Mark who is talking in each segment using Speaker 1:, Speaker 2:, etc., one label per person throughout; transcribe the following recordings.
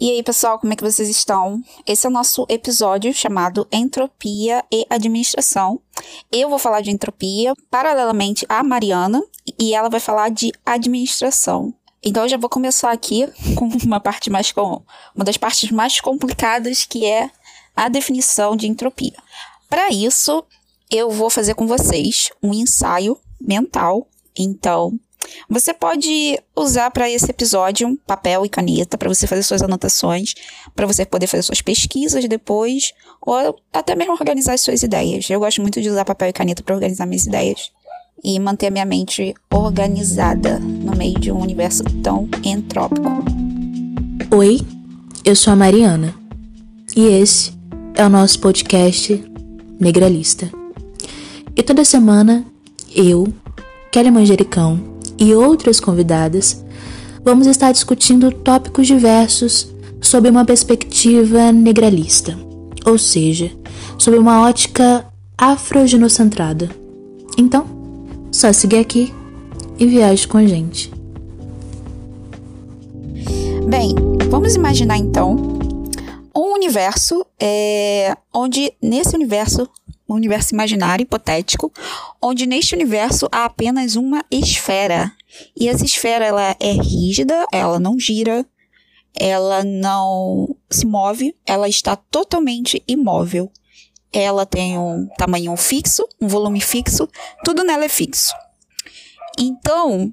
Speaker 1: E aí, pessoal, como é que vocês estão? Esse é o nosso episódio chamado Entropia e Administração. Eu vou falar de entropia, paralelamente a Mariana, e ela vai falar de administração. Então, eu já vou começar aqui com uma parte mais com uma das partes mais complicadas, que é a definição de entropia. Para isso, eu vou fazer com vocês um ensaio mental. Então, você pode usar para esse episódio papel e caneta para você fazer suas anotações, para você poder fazer suas pesquisas depois, ou até mesmo organizar as suas ideias. Eu gosto muito de usar papel e caneta para organizar minhas ideias e manter a minha mente organizada no meio de um universo tão entrópico.
Speaker 2: Oi, eu sou a Mariana e esse é o nosso podcast Negralista. E toda semana eu, Kelly Manjericão e outras convidadas, vamos estar discutindo tópicos diversos sob uma perspectiva negralista, ou seja, sob uma ótica afrogenocentrada. Então, só seguir aqui e viaje com a gente.
Speaker 1: Bem, vamos imaginar então um universo é, onde nesse universo um universo imaginário, hipotético, onde neste universo há apenas uma esfera. E essa esfera ela é rígida, ela não gira, ela não se move, ela está totalmente imóvel. Ela tem um tamanho fixo, um volume fixo, tudo nela é fixo. Então,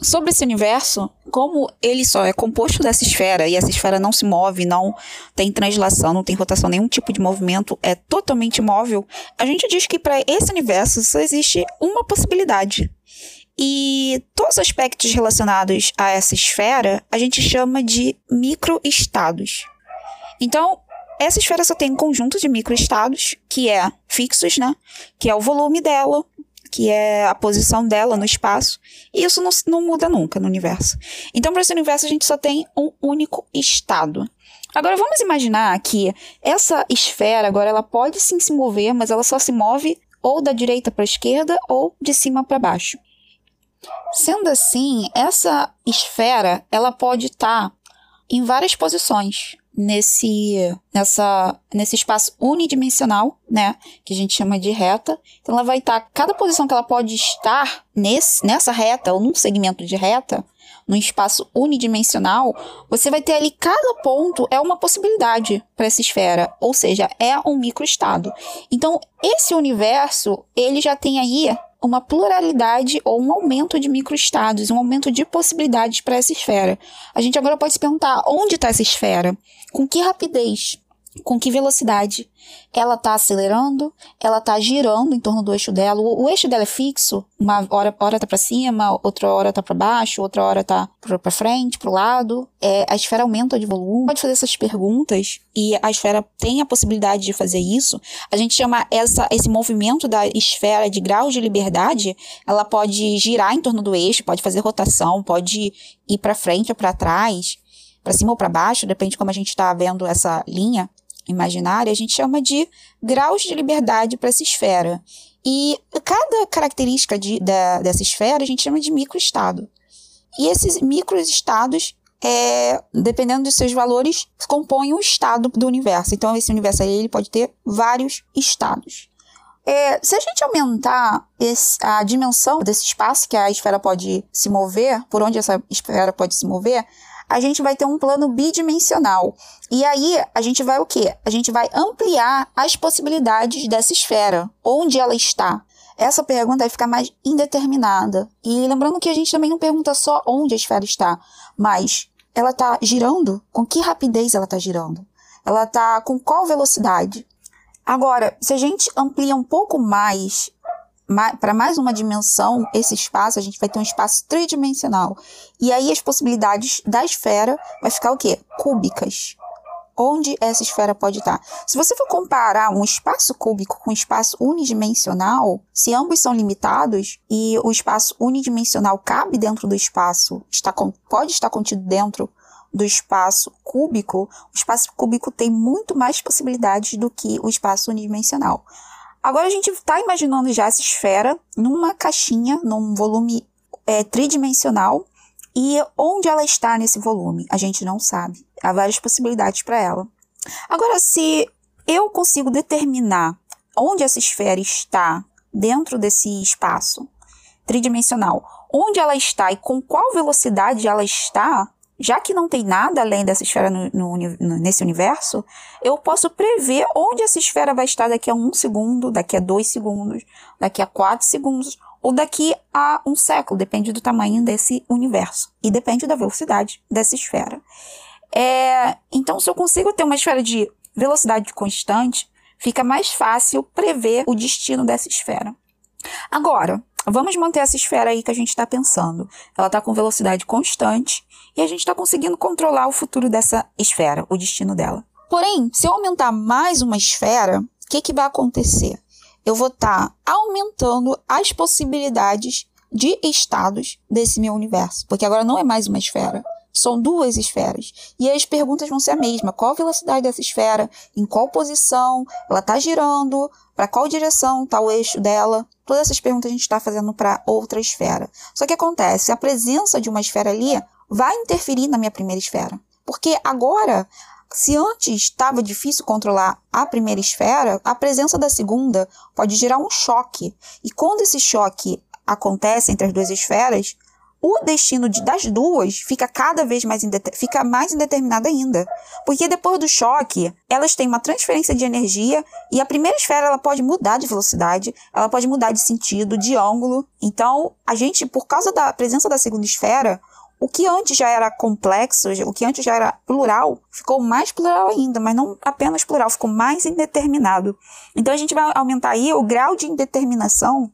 Speaker 1: sobre esse universo, como ele só é composto dessa esfera e essa esfera não se move, não tem translação, não tem rotação, nenhum tipo de movimento, é totalmente imóvel, a gente diz que para esse universo só existe uma possibilidade. E todos os aspectos relacionados a essa esfera a gente chama de microestados. Então, essa esfera só tem um conjunto de microestados, que é fixos, né? Que é o volume dela, que é a posição dela no espaço, e isso não, não muda nunca no universo. Então, para esse universo, a gente só tem um único estado. Agora, vamos imaginar que essa esfera, agora, ela pode sim se mover, mas ela só se move ou da direita para a esquerda ou de cima para baixo. Sendo assim, essa esfera, ela pode estar tá em várias posições nesse, nessa, nesse espaço unidimensional, né? Que a gente chama de reta. Então, ela vai estar, cada posição que ela pode estar nesse, nessa reta, ou num segmento de reta, num espaço unidimensional, você vai ter ali cada ponto é uma possibilidade para essa esfera, ou seja, é um microestado. Então, esse universo, ele já tem aí uma pluralidade ou um aumento de microestados, um aumento de possibilidades para essa esfera. A gente agora pode se perguntar onde está essa esfera, com que rapidez, com que velocidade ela está acelerando, ela está girando em torno do eixo dela. O, o, eixo dela é fixo, uma hora hora tá para cima, outra hora tá para baixo, outra hora tá para frente, para o lado. É, a esfera aumenta de volume. Pode fazer essas perguntas e a esfera tem a possibilidade de fazer isso. A gente chama essa, esse movimento da esfera de graus de liberdade. Ela pode girar em torno do eixo, pode fazer rotação, pode ir para frente ou para trás para cima ou para baixo, depende de como a gente está vendo essa linha imaginária, a gente chama de graus de liberdade para essa esfera. E cada característica de, da, dessa esfera a gente chama de microestado. E esses microestados, é, dependendo dos seus valores, compõem o estado do universo. Então, esse universo aí ele pode ter vários estados. É, se a gente aumentar esse, a dimensão desse espaço que a esfera pode se mover, por onde essa esfera pode se mover, a gente vai ter um plano bidimensional. E aí, a gente vai o quê? A gente vai ampliar as possibilidades dessa esfera, onde ela está. Essa pergunta vai ficar mais indeterminada. E lembrando que a gente também não pergunta só onde a esfera está, mas ela está girando? Com que rapidez ela está girando? Ela está com qual velocidade? Agora, se a gente amplia um pouco mais para mais uma dimensão, esse espaço, a gente vai ter um espaço tridimensional. E aí as possibilidades da esfera vai ficar o quê? Cúbicas. Onde essa esfera pode estar? Se você for comparar um espaço cúbico com um espaço unidimensional, se ambos são limitados e o espaço unidimensional cabe dentro do espaço, está, pode estar contido dentro do espaço cúbico, o espaço cúbico tem muito mais possibilidades do que o espaço unidimensional. Agora a gente está imaginando já essa esfera numa caixinha, num volume é, tridimensional, e onde ela está nesse volume? A gente não sabe. Há várias possibilidades para ela. Agora, se eu consigo determinar onde essa esfera está dentro desse espaço tridimensional, onde ela está e com qual velocidade ela está, já que não tem nada além dessa esfera no, no, nesse universo, eu posso prever onde essa esfera vai estar daqui a um segundo, daqui a dois segundos, daqui a quatro segundos, ou daqui a um século, depende do tamanho desse universo e depende da velocidade dessa esfera. É, então, se eu consigo ter uma esfera de velocidade constante, fica mais fácil prever o destino dessa esfera. Agora, vamos manter essa esfera aí que a gente está pensando. Ela está com velocidade constante e a gente está conseguindo controlar o futuro dessa esfera, o destino dela. Porém, se eu aumentar mais uma esfera, o que, que vai acontecer? Eu vou estar tá aumentando as possibilidades de estados desse meu universo, porque agora não é mais uma esfera, são duas esferas. E as perguntas vão ser a mesma: qual a velocidade dessa esfera? Em qual posição? Ela está girando? Para qual direção está o eixo dela? Todas essas perguntas a gente está fazendo para outra esfera. Só que acontece, a presença de uma esfera ali vai interferir na minha primeira esfera. Porque agora, se antes estava difícil controlar a primeira esfera, a presença da segunda pode gerar um choque. E quando esse choque acontece entre as duas esferas, o destino de, das duas fica cada vez mais, fica mais indeterminado ainda. Porque depois do choque, elas têm uma transferência de energia e a primeira esfera ela pode mudar de velocidade, ela pode mudar de sentido, de ângulo. Então, a gente, por causa da presença da segunda esfera, o que antes já era complexo, o que antes já era plural, ficou mais plural ainda, mas não apenas plural, ficou mais indeterminado. Então a gente vai aumentar aí o grau de indeterminação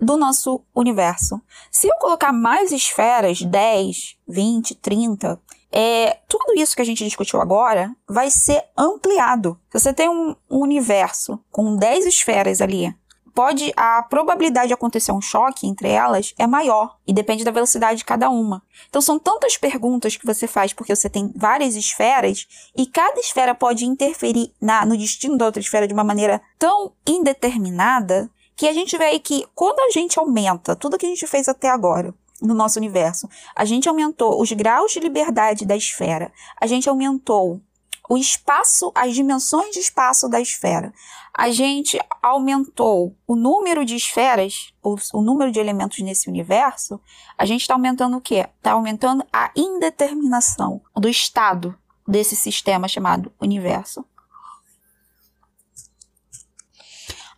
Speaker 1: do nosso universo. Se eu colocar mais esferas, 10, 20, 30, é, tudo isso que a gente discutiu agora vai ser ampliado. Se você tem um, universo com 10 esferas ali, pode a probabilidade de acontecer um choque entre elas é maior e depende da velocidade de cada uma. Então são tantas perguntas que você faz porque você tem várias esferas e cada esfera pode interferir na, no destino da outra esfera de uma maneira tão indeterminada que a gente vê aí que quando a gente aumenta tudo que a gente fez até agora no nosso universo, a gente aumentou os graus de liberdade da esfera, a gente aumentou o espaço, as dimensões de espaço da esfera. A gente aumentou o número de esferas, o, o número de elementos nesse universo. A gente está aumentando o quê? Está aumentando a indeterminação do estado desse sistema chamado universo.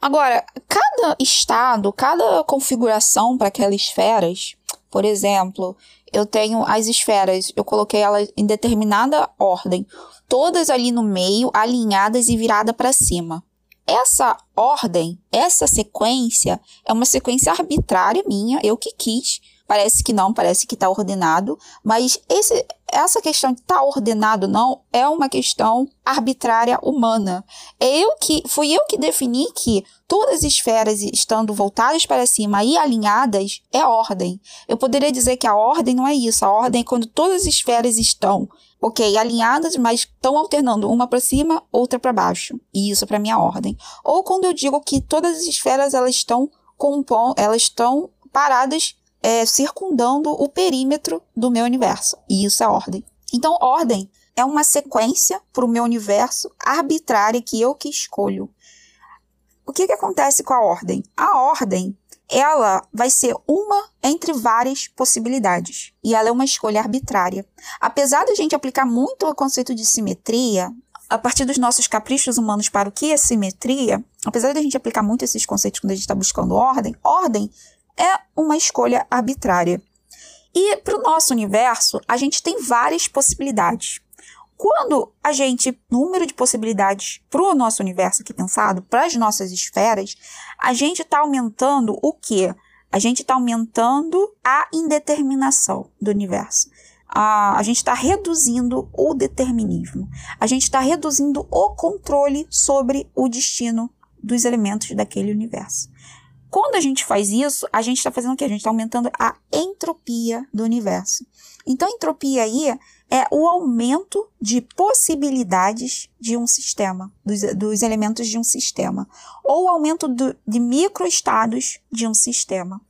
Speaker 1: Agora, cada estado, cada configuração para aquelas esferas, por exemplo, eu tenho as esferas, eu coloquei elas em determinada ordem, todas ali no meio, alinhadas e virada para cima. Essa ordem, essa sequência é uma sequência arbitrária minha, eu que quis. Parece que não, parece que está ordenado, mas esse, essa questão de estar tá ordenado não é uma questão arbitrária humana. Eu que fui eu que defini que todas as esferas estando voltadas para cima e alinhadas é ordem. Eu poderia dizer que a ordem não é isso. A ordem é quando todas as esferas estão, ok, alinhadas, mas estão alternando uma para cima, outra para baixo. E isso para mim é ordem. Ou quando eu digo que todas as esferas elas estão compon, elas estão paradas é, circundando o perímetro do meu universo. E isso é ordem. Então, ordem é uma sequência para o meu universo arbitrária que eu que escolho. O que, que acontece com a ordem? A ordem ela vai ser uma entre várias possibilidades. E ela é uma escolha arbitrária. Apesar da gente aplicar muito o conceito de simetria, a partir dos nossos caprichos humanos para o que é simetria, apesar da gente aplicar muito esses conceitos quando a gente está buscando ordem, ordem é uma escolha arbitrária. E para o nosso universo, a gente tem várias possibilidades. Quando a gente, número de possibilidades para o nosso universo aqui pensado, para as nossas esferas, a gente está aumentando o quê? A gente está aumentando a indeterminação do universo. A, a gente está reduzindo o determinismo. A gente está reduzindo o controle sobre o destino dos elementos daquele universo. Quando a gente faz isso, a gente está fazendo o que? A gente está aumentando a entropia do universo. Então, entropia aí é o aumento de possibilidades de um sistema, dos, dos elementos de um sistema, ou o aumento do, de microestados de um sistema,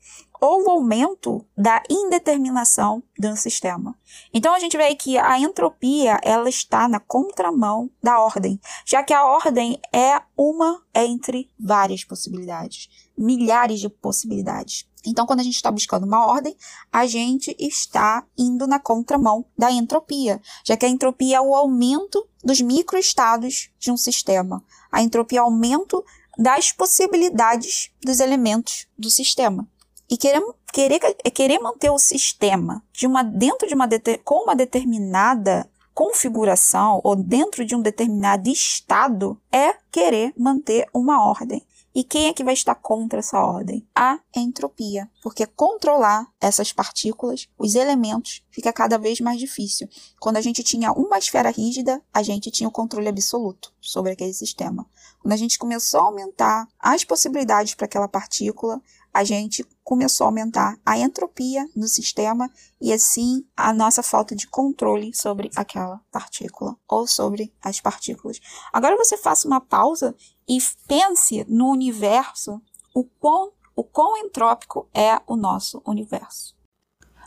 Speaker 1: ou o aumento da indeterminação do sistema. Então a gente vê que a entropia ela está na contramão da ordem, já que a ordem é uma entre várias possibilidades, milhares de possibilidades. Então, quando a gente está buscando uma ordem, a gente está indo na contramão da entropia, já que a entropia é o aumento dos microestados de um sistema. A entropia é o aumento das possibilidades dos elementos do sistema. E querer, querer, querer manter o sistema de uma, dentro de uma com uma determinada configuração ou dentro de um determinado estado é querer manter uma ordem. E quem é que vai estar contra essa ordem? A entropia. Porque controlar essas partículas, os elementos, fica cada vez mais difícil. Quando a gente tinha uma esfera rígida, a gente tinha o controle absoluto sobre aquele sistema. Quando a gente começou a aumentar as possibilidades para aquela partícula, a gente começou a aumentar a entropia no sistema e assim a nossa falta de controle sobre aquela partícula ou sobre as partículas. Agora você faça uma pausa e pense no universo, o quão, o quão entrópico é o nosso universo.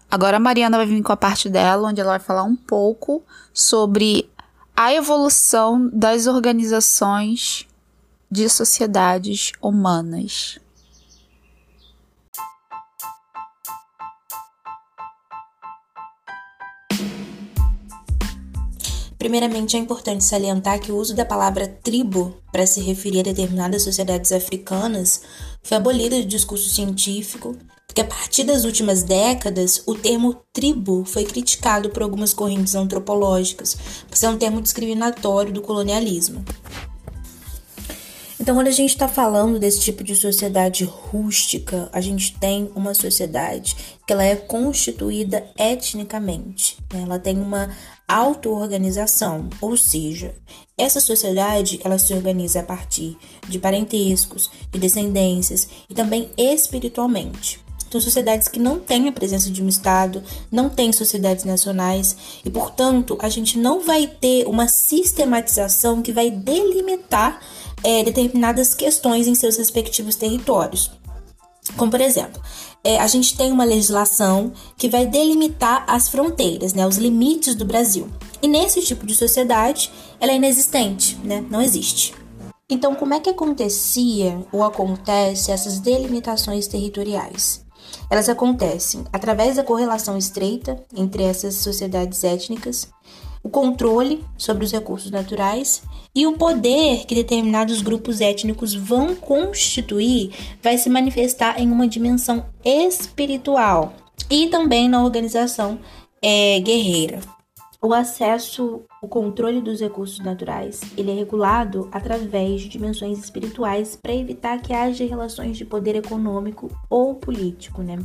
Speaker 1: Agora a Mariana vai vir com a parte dela, onde ela vai falar um pouco sobre a evolução das organizações de sociedades humanas.
Speaker 2: Primeiramente, é importante salientar que o uso da palavra tribo para se referir a determinadas sociedades africanas foi abolido do discurso científico, porque a partir das últimas décadas o termo tribo foi criticado por algumas correntes antropológicas, por ser um termo discriminatório do colonialismo. Então, quando a gente está falando desse tipo de sociedade rústica, a gente tem uma sociedade que ela é constituída etnicamente. Né? Ela tem uma auto-organização, ou seja, essa sociedade ela se organiza a partir de parentescos, de descendências e também espiritualmente. São sociedades que não têm a presença de um Estado, não têm sociedades nacionais e, portanto, a gente não vai ter uma sistematização que vai delimitar é, determinadas questões em seus respectivos territórios. Como, por exemplo, é, a gente tem uma legislação que vai delimitar as fronteiras, né, os limites do Brasil. E nesse tipo de sociedade, ela é inexistente, né, não existe. Então, como é que acontecia ou acontece essas delimitações territoriais? Elas acontecem através da correlação estreita entre essas sociedades étnicas o controle sobre os recursos naturais e o poder que determinados grupos étnicos vão constituir vai se manifestar em uma dimensão espiritual e também na organização é, guerreira. O acesso, o controle dos recursos naturais, ele é regulado através de dimensões espirituais para evitar que haja relações de poder econômico ou político, né?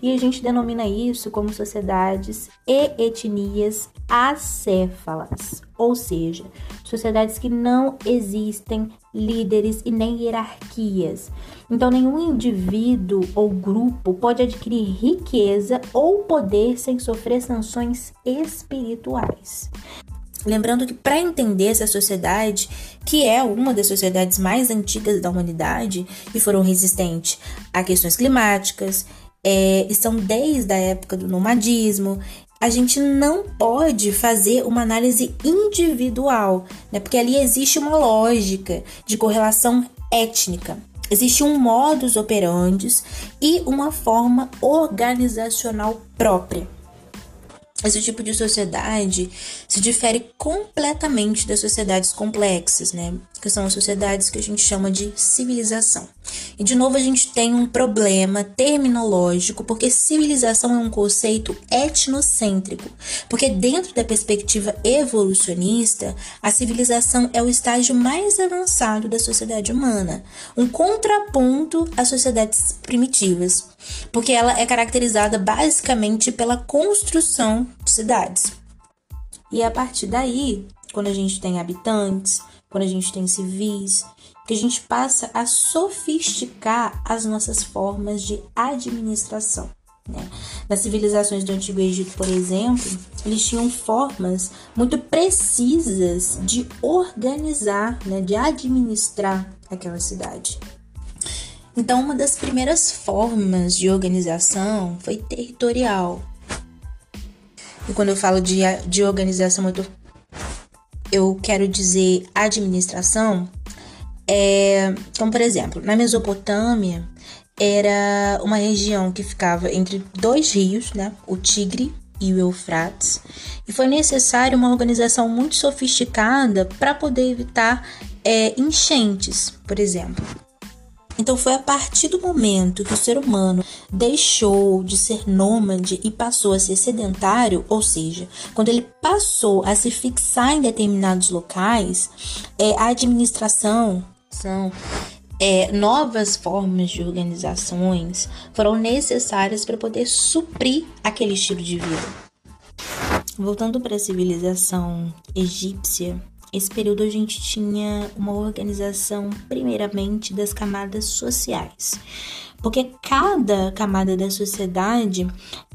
Speaker 2: E a gente denomina isso como sociedades e etnias acéfalas, ou seja, sociedades que não existem líderes e nem hierarquias. Então, nenhum indivíduo ou grupo pode adquirir riqueza ou poder sem sofrer sanções espirituais. Lembrando que para entender essa sociedade, que é uma das sociedades mais antigas da humanidade e foram resistentes a questões climáticas, é, estão desde a época do nomadismo, a gente não pode fazer uma análise individual, né? Porque ali existe uma lógica de correlação étnica. Existe um modus operandi e uma forma organizacional própria. Esse tipo de sociedade se difere completamente das sociedades complexas, né? Que são as sociedades que a gente chama de civilização. E de novo a gente tem um problema terminológico, porque civilização é um conceito etnocêntrico. Porque dentro da perspectiva evolucionista, a civilização é o estágio mais avançado da sociedade humana, um contraponto às sociedades primitivas porque ela é caracterizada basicamente pela construção de cidades. E a partir daí, quando a gente tem habitantes, quando a gente tem civis, que a gente passa a sofisticar as nossas formas de administração. Né? Nas civilizações do Antigo Egito, por exemplo, eles tinham formas muito precisas de organizar, né, de administrar aquela cidade. Então, uma das primeiras formas de organização foi territorial. E quando eu falo de, de organização, eu, tô, eu quero dizer administração. É, então, por exemplo, na Mesopotâmia era uma região que ficava entre dois rios, né? O Tigre e o Eufrates, e foi necessária uma organização muito sofisticada para poder evitar é, enchentes, por exemplo. Então foi a partir do momento que o ser humano deixou de ser nômade e passou a ser sedentário, ou seja, quando ele passou a se fixar em determinados locais, é, a administração são é, novas formas de organizações foram necessárias para poder suprir aquele estilo de vida. Voltando para a civilização egípcia, esse período a gente tinha uma organização, primeiramente, das camadas sociais. Porque cada camada da sociedade,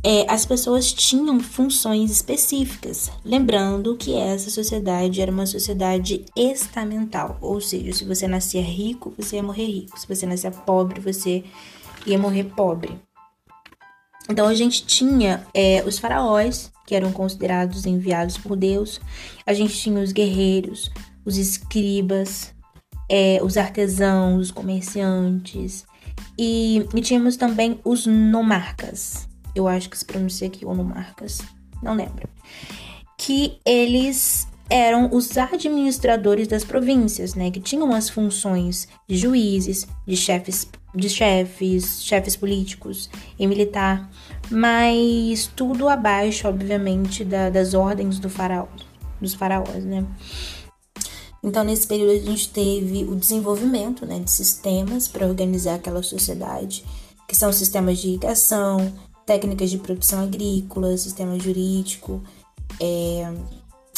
Speaker 2: é, as pessoas tinham funções específicas. Lembrando que essa sociedade era uma sociedade estamental, ou seja, se você nascia rico, você ia morrer rico. Se você nascia pobre, você ia morrer pobre. Então a gente tinha é, os faraós, que eram considerados enviados por Deus, a gente tinha os guerreiros, os escribas, é, os artesãos, os comerciantes, e, e, tínhamos também os nomarcas. Eu acho que se pronuncia aqui ou nomarcas, não lembro. Que eles eram os administradores das províncias, né, que tinham as funções de juízes, de chefes, de chefes, chefes políticos e militar, mas tudo abaixo, obviamente, da, das ordens do faraó, dos faraós, né. Então, nesse período, a gente teve o desenvolvimento né, de sistemas para organizar aquela sociedade, que são sistemas de irrigação, técnicas de produção agrícola, sistema jurídico, é,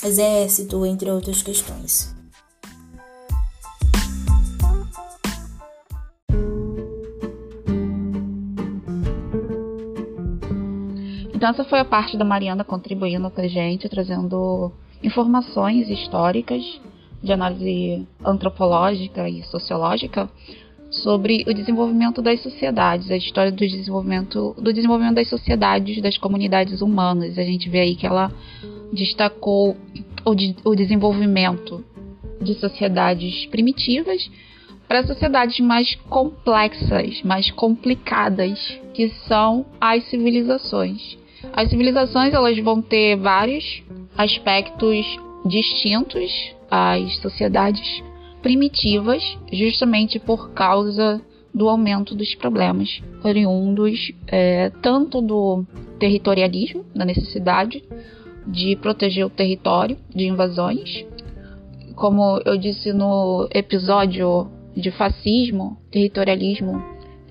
Speaker 2: exército, entre outras questões.
Speaker 1: Essa foi a parte da Mariana contribuindo com a gente, trazendo informações históricas de análise antropológica e sociológica sobre o desenvolvimento das sociedades, a história do desenvolvimento, do desenvolvimento das sociedades, das comunidades humanas. A gente vê aí que ela destacou o, de, o desenvolvimento de sociedades primitivas para sociedades mais complexas, mais complicadas, que são as civilizações. As civilizações elas vão ter vários aspectos distintos às sociedades primitivas, justamente por causa do aumento dos problemas oriundos é, tanto do territorialismo, da necessidade de proteger o território de invasões. Como eu disse no episódio de fascismo, territorialismo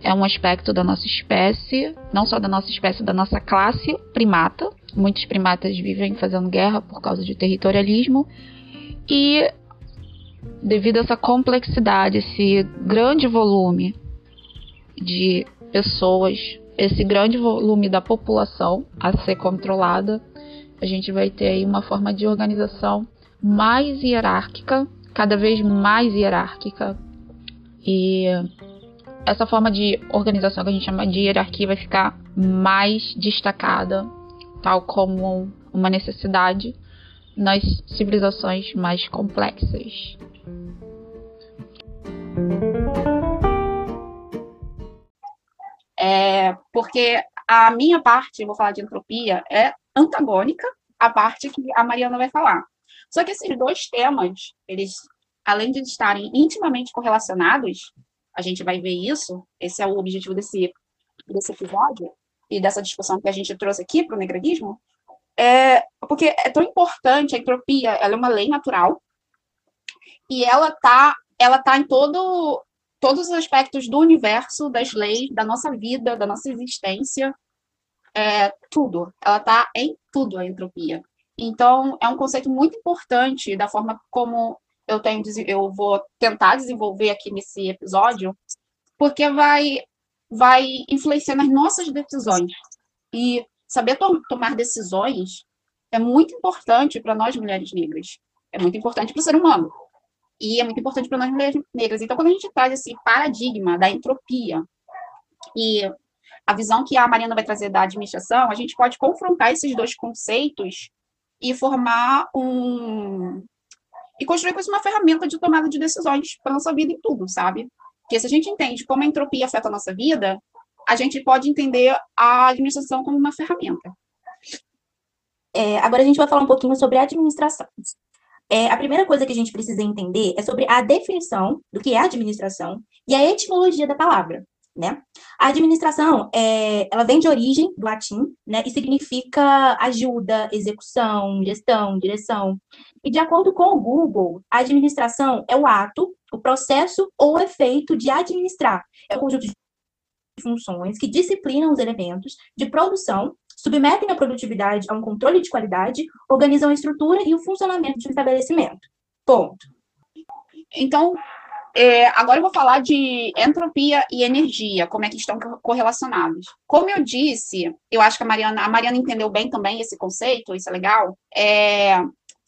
Speaker 1: é um aspecto da nossa espécie, não só da nossa espécie, da nossa classe primata. Muitos primatas vivem fazendo guerra por causa de territorialismo. E devido a essa complexidade, esse grande volume de pessoas, esse grande volume da população a ser controlada, a gente vai ter aí uma forma de organização mais hierárquica, cada vez mais hierárquica. E essa forma de organização que a gente chama de hierarquia vai ficar mais destacada, tal como uma necessidade nas civilizações mais complexas.
Speaker 3: É, porque a minha parte, vou falar de entropia, é antagônica à parte que a Mariana vai falar. Só que esses dois temas, eles, além de estarem intimamente correlacionados, a gente vai ver isso, esse é o objetivo desse, desse episódio e dessa discussão que a gente trouxe aqui para o negralismo, é, porque é tão importante, a entropia, ela é uma lei natural, e ela tá, ela tá em todo, todos os aspectos do universo, das leis, da nossa vida, da nossa existência, é, tudo. Ela está em tudo, a entropia. Então, é um conceito muito importante da forma como eu tenho, eu vou tentar desenvolver aqui nesse episódio, porque vai, vai influenciar nas nossas decisões. E saber to tomar decisões é muito importante para nós mulheres negras. É muito importante para o ser humano.
Speaker 1: E é muito importante para nós mulheres negras. Então, quando a gente traz esse paradigma da entropia e a visão que a Mariana vai trazer da administração, a gente pode confrontar esses dois conceitos e formar um. E construir com isso uma ferramenta de tomada de decisões para nossa vida em tudo, sabe? Porque se a gente entende como a entropia afeta a nossa vida, a gente pode entender a administração como uma ferramenta.
Speaker 2: É, agora a gente vai falar um pouquinho sobre administração. É, a primeira coisa que a gente precisa entender é sobre a definição do que é administração e a etimologia da palavra. Né? A administração, é, ela vem de origem do latim, né, e significa ajuda, execução, gestão, direção. E de acordo com o Google, a administração é o ato, o processo ou o efeito de administrar. É o conjunto de funções que disciplinam os elementos de produção, submetem a produtividade a um controle de qualidade, organizam a estrutura e o funcionamento de um estabelecimento. Ponto.
Speaker 1: Então, é, agora eu vou falar de entropia e energia, como é que estão correlacionados. Como eu disse, eu acho que a Mariana, a Mariana entendeu bem também esse conceito, isso é legal. É,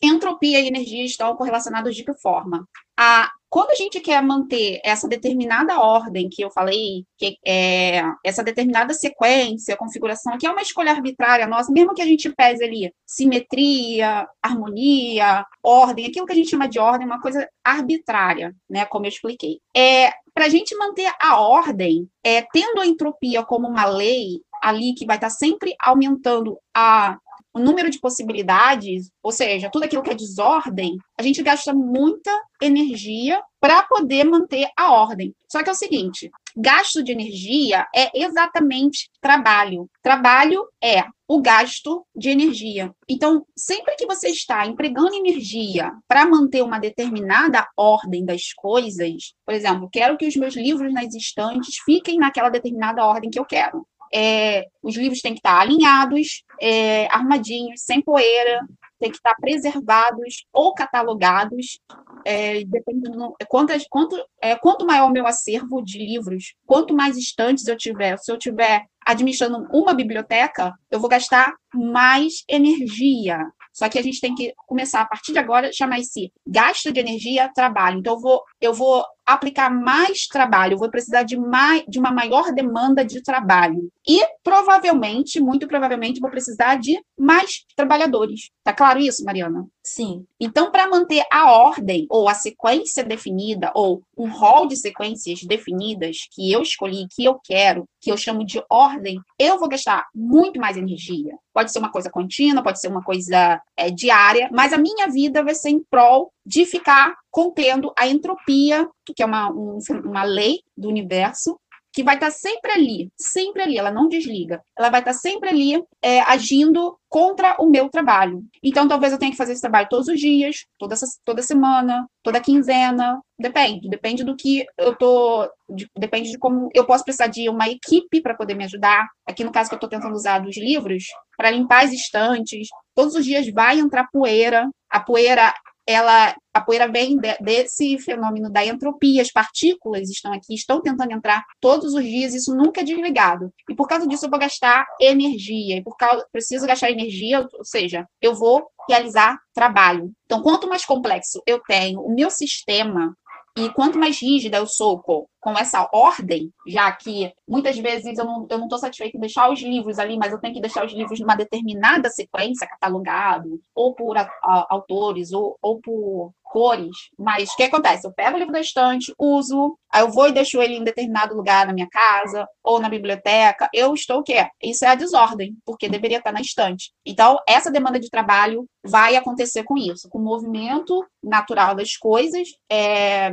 Speaker 1: entropia e energia estão correlacionados de que forma? A, quando a gente quer manter essa determinada ordem que eu falei, que é essa determinada sequência, configuração, que é uma escolha arbitrária nossa, mesmo que a gente pese ali simetria, harmonia, ordem, aquilo que a gente chama de ordem, é uma coisa arbitrária, né? Como eu expliquei. É, para a gente manter a ordem, é, tendo a entropia como uma lei ali que vai estar sempre aumentando a o número de possibilidades, ou seja, tudo aquilo que é desordem, a gente gasta muita energia para poder manter a ordem. Só que é o seguinte: gasto de energia é exatamente trabalho. Trabalho é o gasto de energia. Então, sempre que você está empregando energia para manter uma determinada ordem das coisas, por exemplo, quero que os meus livros nas estantes fiquem naquela determinada ordem que eu quero é, os livros têm que estar alinhados, é, armadinhos, sem poeira, têm que estar preservados ou catalogados, é, dependendo quanto, quanto, é, quanto maior o meu acervo de livros, quanto mais estantes eu tiver, se eu tiver administrando uma biblioteca, eu vou gastar mais energia. Só que a gente tem que começar a partir de agora chamar esse gasto de energia trabalho. Então eu vou eu vou aplicar mais trabalho, eu vou precisar de, mais, de uma maior demanda de trabalho. E provavelmente, muito provavelmente, vou precisar de mais trabalhadores. Tá claro isso, Mariana?
Speaker 2: Sim.
Speaker 1: Então, para manter a ordem ou a sequência definida, ou um rol de sequências definidas que eu escolhi, que eu quero, que eu chamo de ordem, eu vou gastar muito mais energia. Pode ser uma coisa contínua, pode ser uma coisa é, diária, mas a minha vida vai ser em prol de ficar contendo a entropia, que é uma, um, uma lei do universo, que vai estar sempre ali, sempre ali, ela não desliga, ela vai estar sempre ali é, agindo contra o meu trabalho. Então, talvez eu tenha que fazer esse trabalho todos os dias, toda, toda semana, toda quinzena, depende, depende do que eu tô, de, depende de como eu posso precisar de uma equipe para poder me ajudar. Aqui no caso que eu estou tentando usar dos livros, para limpar as estantes, todos os dias vai entrar poeira, a poeira ela, a poeira vem de, desse fenômeno da entropia, as partículas estão aqui, estão tentando entrar todos os dias, isso nunca é desligado. E por causa disso eu vou gastar energia, e por causa preciso gastar energia, ou seja, eu vou realizar trabalho. Então, quanto mais complexo eu tenho o meu sistema e quanto mais rígida eu sou com, com essa ordem, já que muitas vezes eu não estou satisfeita em deixar os livros ali, mas eu tenho que deixar os livros numa determinada sequência, catalogado, ou por a, a, autores, ou, ou por cores. Mas o que acontece? Eu pego o livro da estante, uso, aí eu vou e deixo ele em determinado lugar na minha casa, ou na biblioteca. Eu estou o quê? Isso é a desordem, porque deveria estar na estante. Então, essa demanda de trabalho vai acontecer com isso, com o movimento natural das coisas, é,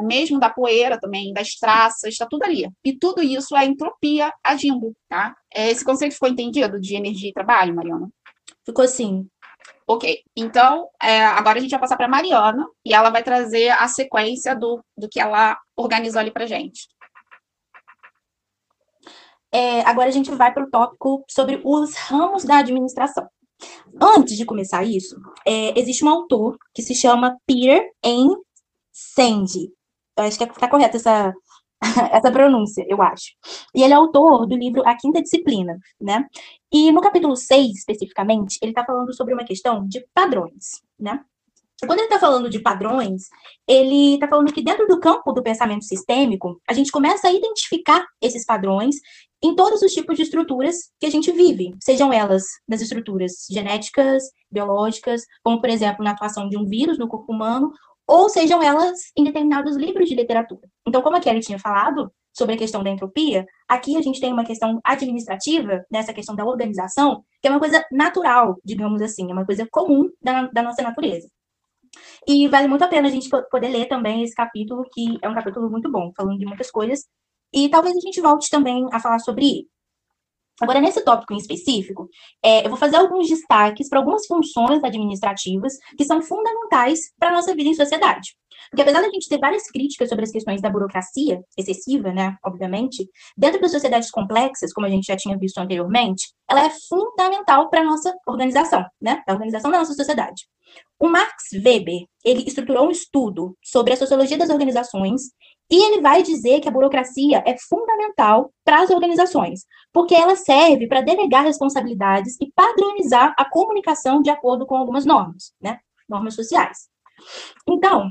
Speaker 1: mesmo da poeira também, das traças, está tudo ali. E tudo isso é entropia agindo, tá? É, esse conceito ficou entendido de energia e trabalho, Mariana?
Speaker 2: Ficou sim.
Speaker 1: Ok, então é, agora a gente vai passar para Mariana e ela vai trazer a sequência do, do que ela organizou ali para gente.
Speaker 2: É, agora a gente vai para o tópico sobre os ramos da administração. Antes de começar isso, é, existe um autor que se chama Peter N. Sandy. Eu acho que está correta essa, essa pronúncia, eu acho. E ele é autor do livro A Quinta Disciplina, né? E no capítulo 6, especificamente, ele está falando sobre uma questão de padrões, né? quando ele está falando de padrões, ele está falando que dentro do campo do pensamento sistêmico, a gente começa a identificar esses padrões em todos os tipos de estruturas que a gente vive, sejam elas nas estruturas genéticas, biológicas, como, por exemplo, na atuação de um vírus no corpo humano, ou sejam elas em determinados livros de literatura. Então, como a Kelly tinha falado sobre a questão da entropia, aqui a gente tem uma questão administrativa, nessa questão da organização, que é uma coisa natural, digamos assim, é uma coisa comum da, da nossa natureza. E vale muito a pena a gente poder ler também esse capítulo, que é um capítulo muito bom, falando de muitas coisas. E talvez a gente volte também a falar sobre. Agora, nesse tópico em específico, é, eu vou fazer alguns destaques para algumas funções administrativas que são fundamentais para a nossa vida em sociedade. Porque apesar da gente ter várias críticas sobre as questões da burocracia excessiva, né, obviamente, dentro das sociedades complexas, como a gente já tinha visto anteriormente, ela é fundamental para a nossa organização, né, a organização da nossa sociedade. O Max Weber, ele estruturou um estudo sobre a sociologia das organizações e ele vai dizer que a burocracia é fundamental para as organizações, porque ela serve para delegar responsabilidades e padronizar a comunicação de acordo com algumas normas, né? Normas sociais. Então,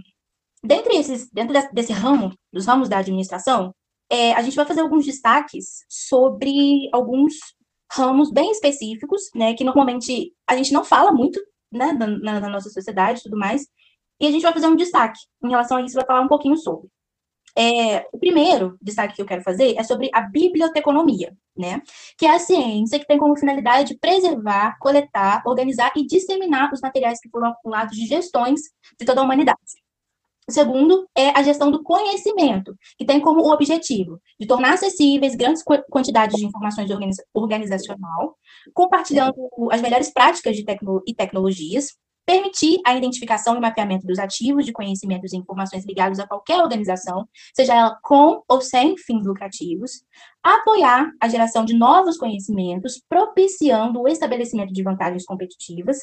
Speaker 2: esses, dentro desse ramo, dos ramos da administração, é, a gente vai fazer alguns destaques sobre alguns ramos bem específicos, né, que normalmente a gente não fala muito né, na, na nossa sociedade e tudo mais. E a gente vai fazer um destaque em relação a isso, vai falar um pouquinho sobre. É, o primeiro destaque que eu quero fazer é sobre a biblioteconomia, né? Que é a ciência que tem como finalidade preservar, coletar, organizar e disseminar os materiais que foram acumulados de gestões de toda a humanidade. O segundo é a gestão do conhecimento, que tem como objetivo de tornar acessíveis grandes quantidades de informações organizacional, compartilhando as melhores práticas de tecno e tecnologias, permitir a identificação e mapeamento dos ativos de conhecimentos e informações ligados a qualquer organização, seja ela com ou sem fins lucrativos, apoiar a geração de novos conhecimentos, propiciando o estabelecimento de vantagens competitivas,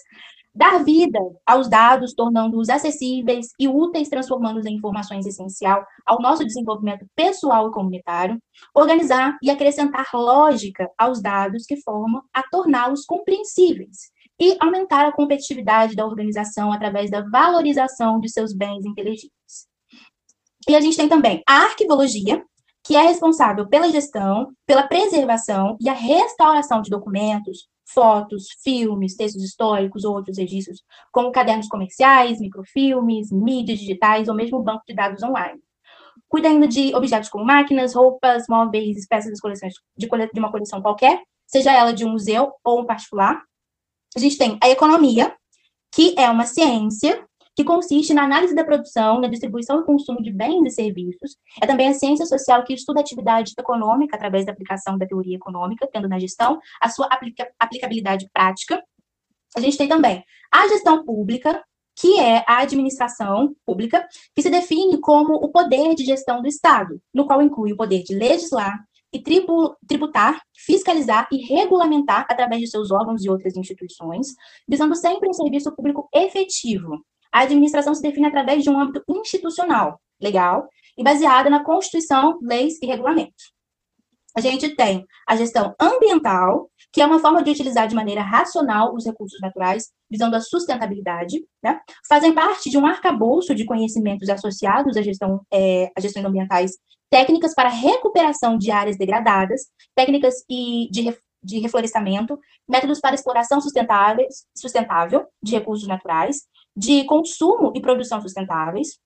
Speaker 2: dar vida aos dados, tornando-os acessíveis e úteis, transformando-os em informações essencial ao nosso desenvolvimento pessoal e comunitário, organizar e acrescentar lógica aos dados que formam a torná-los compreensíveis e aumentar a competitividade da organização através da valorização de seus bens inteligíveis. E a gente tem também a arquivologia, que é responsável pela gestão, pela preservação e a restauração de documentos, fotos, filmes, textos históricos ou outros registros, como cadernos comerciais, microfilmes, mídias digitais ou mesmo banco de dados online. Cuida ainda de objetos como máquinas, roupas, móveis, peças das coleções, de, de uma coleção qualquer, seja ela de um museu ou um particular. A gente tem a economia, que é uma ciência que consiste na análise da produção, na distribuição e consumo de bens e serviços. É também a ciência social que estuda a atividade econômica através da aplicação da teoria econômica, tendo na gestão a sua aplica aplicabilidade prática. A gente tem também a gestão pública, que é a administração pública, que se define como o poder de gestão do Estado, no qual inclui o poder de legislar, e tributar, fiscalizar e regulamentar através de seus órgãos e outras instituições, visando sempre um serviço público efetivo, a administração se define através de um âmbito institucional, legal, e baseada na Constituição, leis e regulamentos. A gente tem a gestão ambiental, que é uma forma de utilizar de maneira racional os recursos naturais, visando a sustentabilidade, né? Fazem parte de um arcabouço de conhecimentos associados à gestão, é, à gestão ambientais, técnicas para recuperação de áreas degradadas, técnicas e de, de reflorestamento, métodos para exploração sustentáveis, sustentável de recursos naturais, de consumo e produção sustentáveis,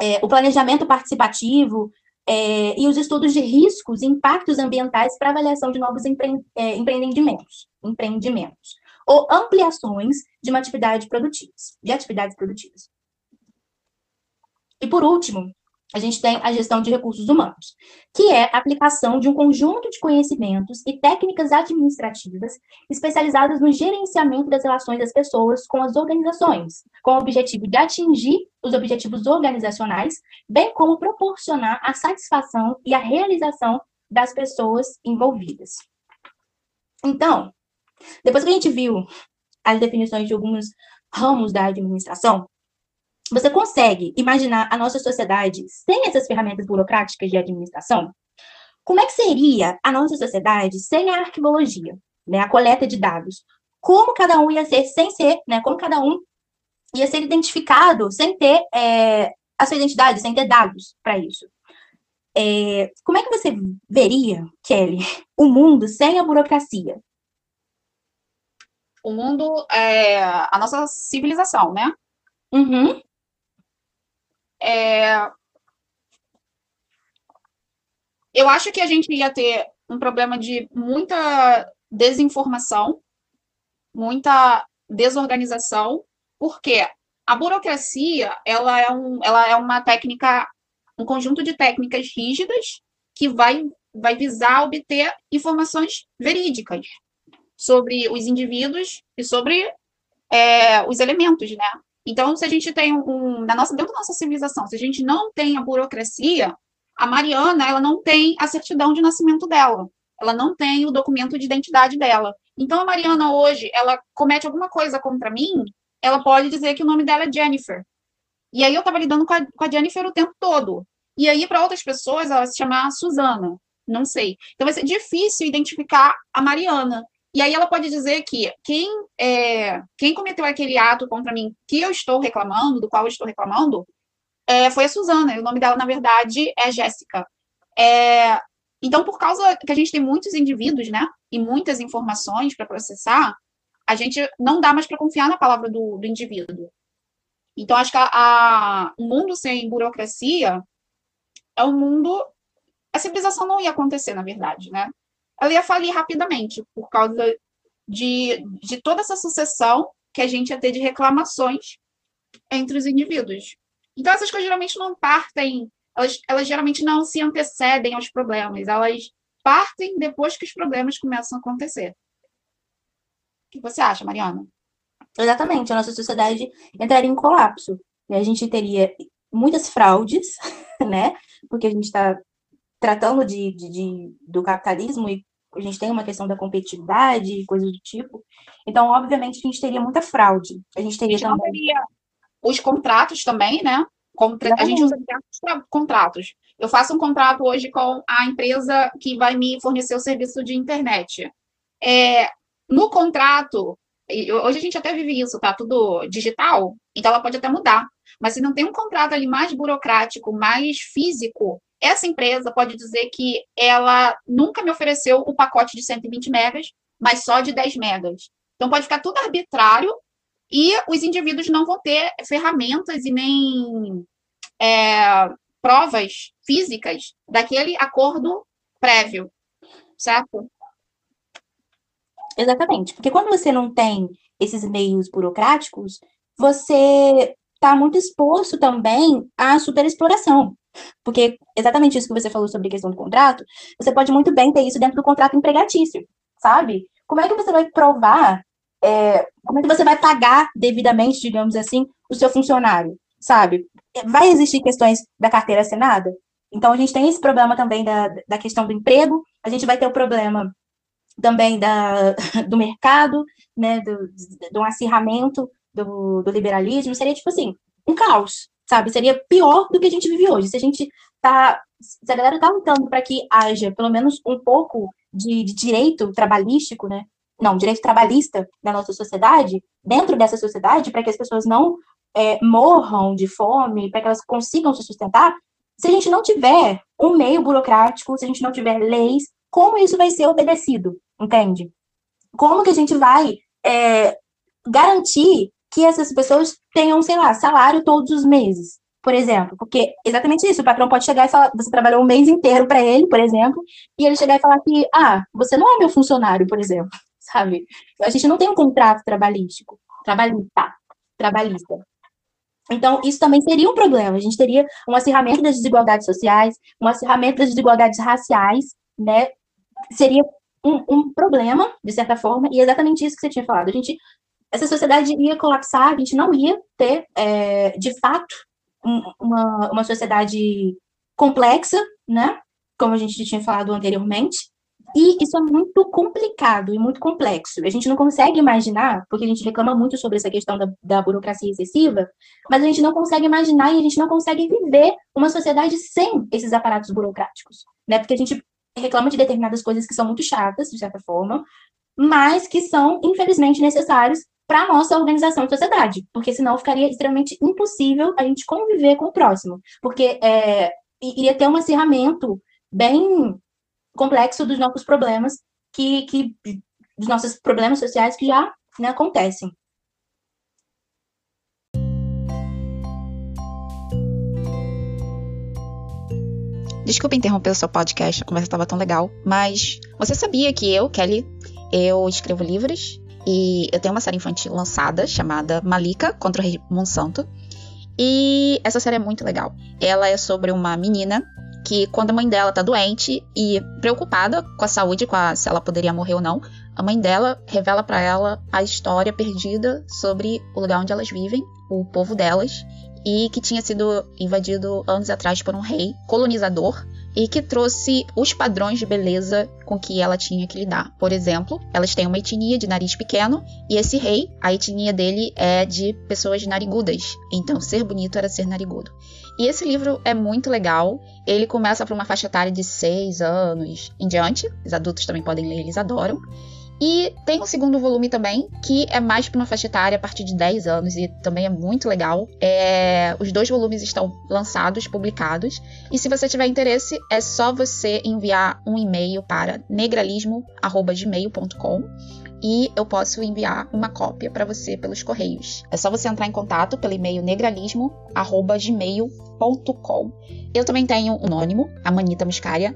Speaker 2: é, o planejamento participativo é, e os estudos de riscos e impactos ambientais para avaliação de novos empre, é, empreendimentos, empreendimentos, ou ampliações de uma atividade produtiva, de atividades produtivas. E por último, a gente tem a gestão de recursos humanos, que é a aplicação de um conjunto de conhecimentos e técnicas administrativas especializadas no gerenciamento das relações das pessoas com as organizações, com o objetivo de atingir os objetivos organizacionais, bem como proporcionar a satisfação e a realização das pessoas envolvidas. Então, depois que a gente viu as definições de alguns ramos da administração, você consegue imaginar a nossa sociedade sem essas ferramentas burocráticas de administração? Como é que seria a nossa sociedade sem a arquivologia, né, a coleta de dados? Como cada um ia ser sem ser, né, como cada um ia ser identificado sem ter é, a sua identidade, sem ter dados para isso. É, como é que você veria, Kelly, o mundo sem a burocracia?
Speaker 1: O mundo é a nossa civilização, né?
Speaker 2: Uhum.
Speaker 1: É, eu acho que a gente ia ter um problema de muita desinformação, muita desorganização, porque a burocracia ela é, um, ela é uma técnica, um conjunto de técnicas rígidas que vai, vai visar obter informações verídicas sobre os indivíduos e sobre é, os elementos, né? Então, se a gente tem um, na nossa, dentro da nossa civilização, se a gente não tem a burocracia, a Mariana, ela não tem a certidão de nascimento dela. Ela não tem o documento de identidade dela. Então, a Mariana hoje, ela comete alguma coisa contra mim, ela pode dizer que o nome dela é Jennifer. E aí eu estava lidando com a, com a Jennifer o tempo todo. E aí, para outras pessoas, ela se chama Suzana. Não sei. Então, vai ser difícil identificar a Mariana. E aí ela pode dizer que quem, é, quem cometeu aquele ato contra mim que eu estou reclamando, do qual eu estou reclamando, é, foi a Suzana. O nome dela, na verdade, é Jéssica. É, então, por causa que a gente tem muitos indivíduos, né, e muitas informações para processar, a gente não dá mais para confiar na palavra do, do indivíduo. Então, acho que a, um mundo sem burocracia é um mundo. A civilização não ia acontecer, na verdade, né? Ela ia falir rapidamente, por causa de, de toda essa sucessão que a gente ia ter de reclamações entre os indivíduos. Então, essas coisas geralmente não partem, elas, elas geralmente não se antecedem aos problemas, elas partem depois que os problemas começam a acontecer. O que você acha, Mariana?
Speaker 2: Exatamente, a nossa sociedade entraria em colapso. E a gente teria muitas fraudes, né? Porque a gente está tratando de, de, de, do capitalismo e a gente tem uma questão da competitividade e coisas do tipo. Então, obviamente, a gente teria muita fraude. A gente teria a gente também. Teria
Speaker 1: os contratos também, né? Contra... A gente usa contratos. Eu faço um contrato hoje com a empresa que vai me fornecer o serviço de internet. É, no contrato, hoje a gente até vive isso, tá tudo digital, então ela pode até mudar. Mas se não tem um contrato ali mais burocrático, mais físico, essa empresa pode dizer que ela nunca me ofereceu o pacote de 120 megas, mas só de 10 megas. Então pode ficar tudo arbitrário e os indivíduos não vão ter ferramentas e nem é, provas físicas daquele acordo prévio, certo?
Speaker 2: Exatamente, porque quando você não tem esses meios burocráticos, você está muito exposto também à superexploração. Porque exatamente isso que você falou sobre a questão do contrato, você pode muito bem ter isso dentro do contrato empregatício, sabe? Como é que você vai provar é, como é que você vai pagar devidamente, digamos assim, o seu funcionário, sabe? Vai existir questões da carteira assinada? Então, a gente tem esse problema também da, da questão do emprego, a gente vai ter o problema também da, do mercado, né, do, do acirramento do, do liberalismo, seria tipo assim, um caos, sabe? Seria pior do que a gente vive hoje. Se a gente tá, se a galera tá lutando para que haja pelo menos um pouco de, de direito trabalhístico, né, não, direito trabalhista na nossa sociedade, dentro dessa sociedade, para que as pessoas não é, morram de fome, para que elas consigam se sustentar, se a gente não tiver um meio burocrático, se a gente não tiver leis, como isso vai ser obedecido, entende? Como que a gente vai é, garantir que essas pessoas tenham, sei lá, salário todos os meses, por exemplo? Porque exatamente isso, o patrão pode chegar e falar, você trabalhou um mês inteiro para ele, por exemplo, e ele chegar e falar que, ah, você não é meu funcionário, por exemplo sabe? A gente não tem um contrato trabalhístico, trabalhista, trabalhista. Então, isso também seria um problema. A gente teria um acirramento das desigualdades sociais, um acirramento das desigualdades raciais, né? Seria um, um, problema, de certa forma, e é exatamente isso que você tinha falado. A gente, essa sociedade ia colapsar, a gente não ia ter, é, de fato, um, uma, uma sociedade complexa, né? Como a gente tinha falado anteriormente, e isso é muito complicado e muito complexo. A gente não consegue imaginar, porque a gente reclama muito sobre essa questão da, da burocracia excessiva, mas a gente não consegue imaginar e a gente não consegue viver uma sociedade sem esses aparatos burocráticos, né? Porque a gente reclama de determinadas coisas que são muito chatas, de certa forma, mas que são, infelizmente, necessários para nossa organização e sociedade, porque senão ficaria extremamente impossível a gente conviver com o próximo, porque é, iria ter um acirramento bem complexo dos nossos problemas, que, que dos nossos problemas sociais que já né, acontecem.
Speaker 1: Desculpa interromper o seu podcast, a conversa estava tão legal, mas você sabia que eu, Kelly, eu escrevo livros e eu tenho uma série infantil lançada chamada Malika contra o Rei Monsanto. E essa série é muito legal. Ela é sobre uma menina que, quando a mãe dela tá doente e preocupada com a saúde, com a, se ela poderia morrer ou não, a mãe dela revela para ela a história perdida sobre o lugar onde elas vivem, o povo delas, e que tinha sido invadido anos atrás por um rei colonizador e que trouxe os padrões de beleza com que ela tinha que lidar. Por exemplo, elas têm uma etnia de nariz pequeno e esse rei, a etnia dele é de pessoas narigudas. Então, ser bonito era ser narigudo. E esse livro é muito legal. Ele começa para uma faixa etária de 6 anos em diante. Os adultos também podem ler, eles adoram. E tem um segundo volume também, que é mais para uma faixa etária a partir de 10 anos e também é muito legal. É... Os dois volumes estão lançados, publicados. E se você tiver interesse, é só você enviar um e-mail para negralismo.gmail.com e eu posso enviar uma cópia para você pelos correios. É só você entrar em contato pelo e-mail negralismo@gmail.com. Eu também tenho um anônimo, a Manita Muscaria,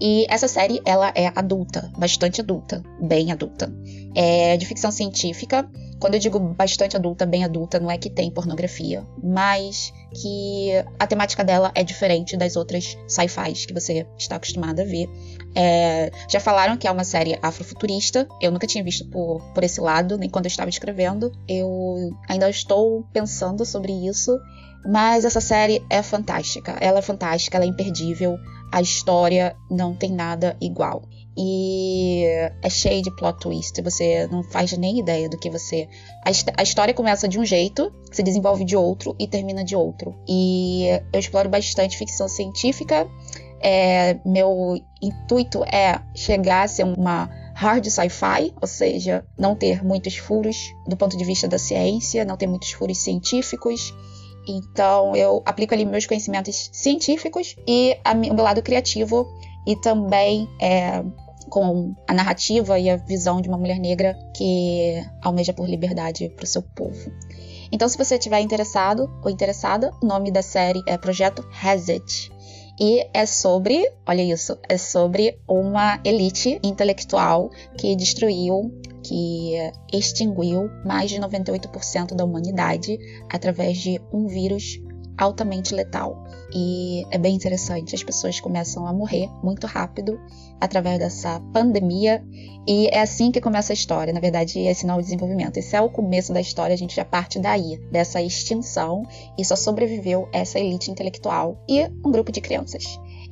Speaker 1: e essa série ela é adulta, bastante adulta, bem adulta. É de ficção científica. Quando eu digo bastante adulta, bem adulta, não é que tem pornografia, mas que a temática dela é diferente das outras sci-fis que você está acostumado a ver. É, já falaram que é uma série afrofuturista. Eu nunca tinha visto por, por esse lado, nem quando eu estava escrevendo. Eu ainda estou pensando sobre isso. Mas essa série é fantástica. Ela é fantástica, ela é imperdível. A história não tem nada igual. E é cheio de plot twist, você não faz nem ideia do que você. A, história começa de um jeito, se desenvolve de outro e termina de outro. E eu exploro bastante ficção científica. É, meu intuito é chegar a ser uma hard sci-fi, ou seja, não ter muitos furos do ponto de vista da ciência, não ter muitos furos científicos então eu aplico ali meus conhecimentos científicos e a, o meu lado criativo e também é, com a narrativa e a visão de uma mulher negra que almeja por liberdade para o seu povo. Então, se você estiver interessado ou interessada, o nome da série é Projeto Hazard. E é sobre, olha isso, é sobre uma elite intelectual que destruiu que extinguiu mais de 98% da humanidade através de um vírus altamente letal. E é bem interessante, as pessoas começam a morrer muito rápido através dessa pandemia, e é assim que começa a história. Na verdade, esse não é o desenvolvimento, esse é o começo da história, a gente já parte daí, dessa extinção, e só sobreviveu essa elite intelectual e um grupo de crianças.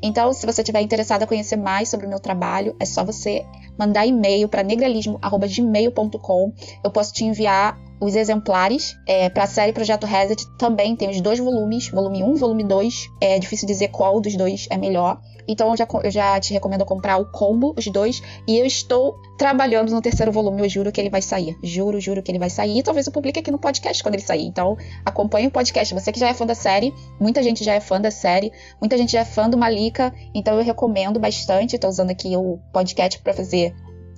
Speaker 1: Então, se você estiver interessado a conhecer mais sobre o meu trabalho, é só você mandar e-mail para negralismo.gmail.com. Eu posso te enviar os exemplares é, para a série Projeto Reset. Também tem os dois volumes, volume 1 volume 2. É difícil dizer qual dos dois é melhor. Então eu já, eu já te recomendo comprar o combo, os dois. E eu estou trabalhando no terceiro volume, eu juro que ele vai sair. Juro, juro que ele vai sair. E talvez eu publique aqui no podcast quando ele sair. Então acompanhe o podcast. Você que já é fã da série, muita gente já é fã da série, muita gente já é fã do Malika. Então eu recomendo bastante. Estou usando aqui o podcast para fazer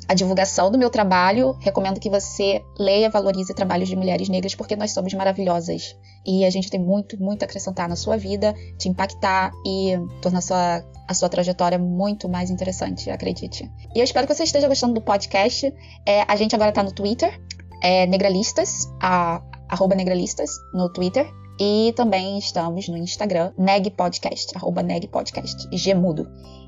Speaker 1: a divulgação do meu trabalho. Recomendo que você leia, valorize trabalhos de mulheres negras, porque nós somos maravilhosas. E a gente tem muito, muito a acrescentar na sua vida, te impactar e tornar a sua, a sua trajetória muito mais interessante, acredite. E eu espero que você esteja gostando do podcast. É, a gente agora está no Twitter, é Negralistas, a, arroba Negralistas no Twitter. E também estamos no Instagram, Neg Podcast, arroba Neg Podcast, Gemudo.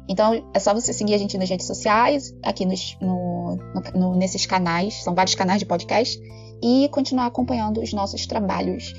Speaker 1: Então é só você seguir a gente nas redes sociais, aqui nos, no, no, nesses canais, são vários canais de podcast, e continuar acompanhando os nossos trabalhos.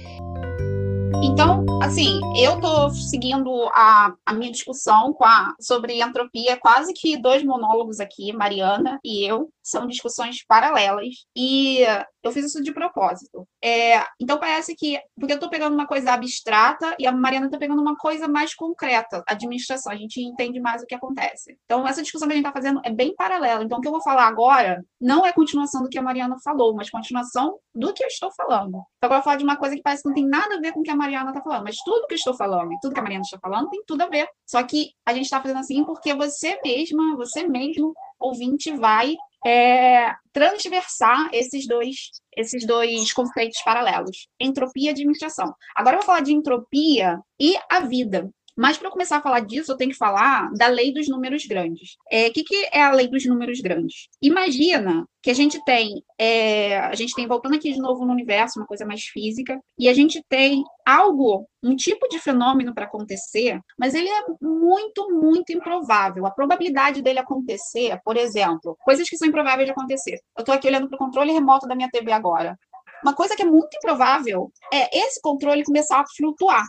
Speaker 4: Então, assim, eu tô seguindo a, a minha discussão a, sobre entropia, quase que dois monólogos aqui, Mariana e eu, são discussões paralelas. E
Speaker 1: Eu fiz isso de propósito. É, então parece que. Porque eu estou pegando uma coisa abstrata e a Mariana está pegando uma coisa mais concreta, administração. A gente entende mais o que acontece. Então, essa discussão que a gente está fazendo é bem paralela. Então, o que eu vou falar agora não é continuação do que a Mariana falou, mas continuação do que eu estou falando. Então, agora eu vou falar de uma coisa que parece que não tem nada a ver com o que a Mariana está falando, mas tudo que eu estou falando e tudo que a Mariana está falando tem tudo a ver. Só que a gente está fazendo assim porque você mesma, você mesmo, ouvinte, vai é, transversar esses dois, esses dois conceitos paralelos, entropia e administração. Agora eu vou falar de entropia e a vida. Mas para começar a falar disso, eu tenho que falar da lei dos números grandes. O é, que, que é a lei dos números grandes? Imagina que a gente tem, é, a gente tem, voltando aqui de novo no universo, uma coisa mais física, e a gente tem algo, um tipo de fenômeno para acontecer, mas ele é muito, muito improvável. A probabilidade dele acontecer, por exemplo, coisas que são improváveis de acontecer. Eu estou aqui olhando para o controle remoto da minha TV agora. Uma coisa que é muito improvável é esse controle começar a flutuar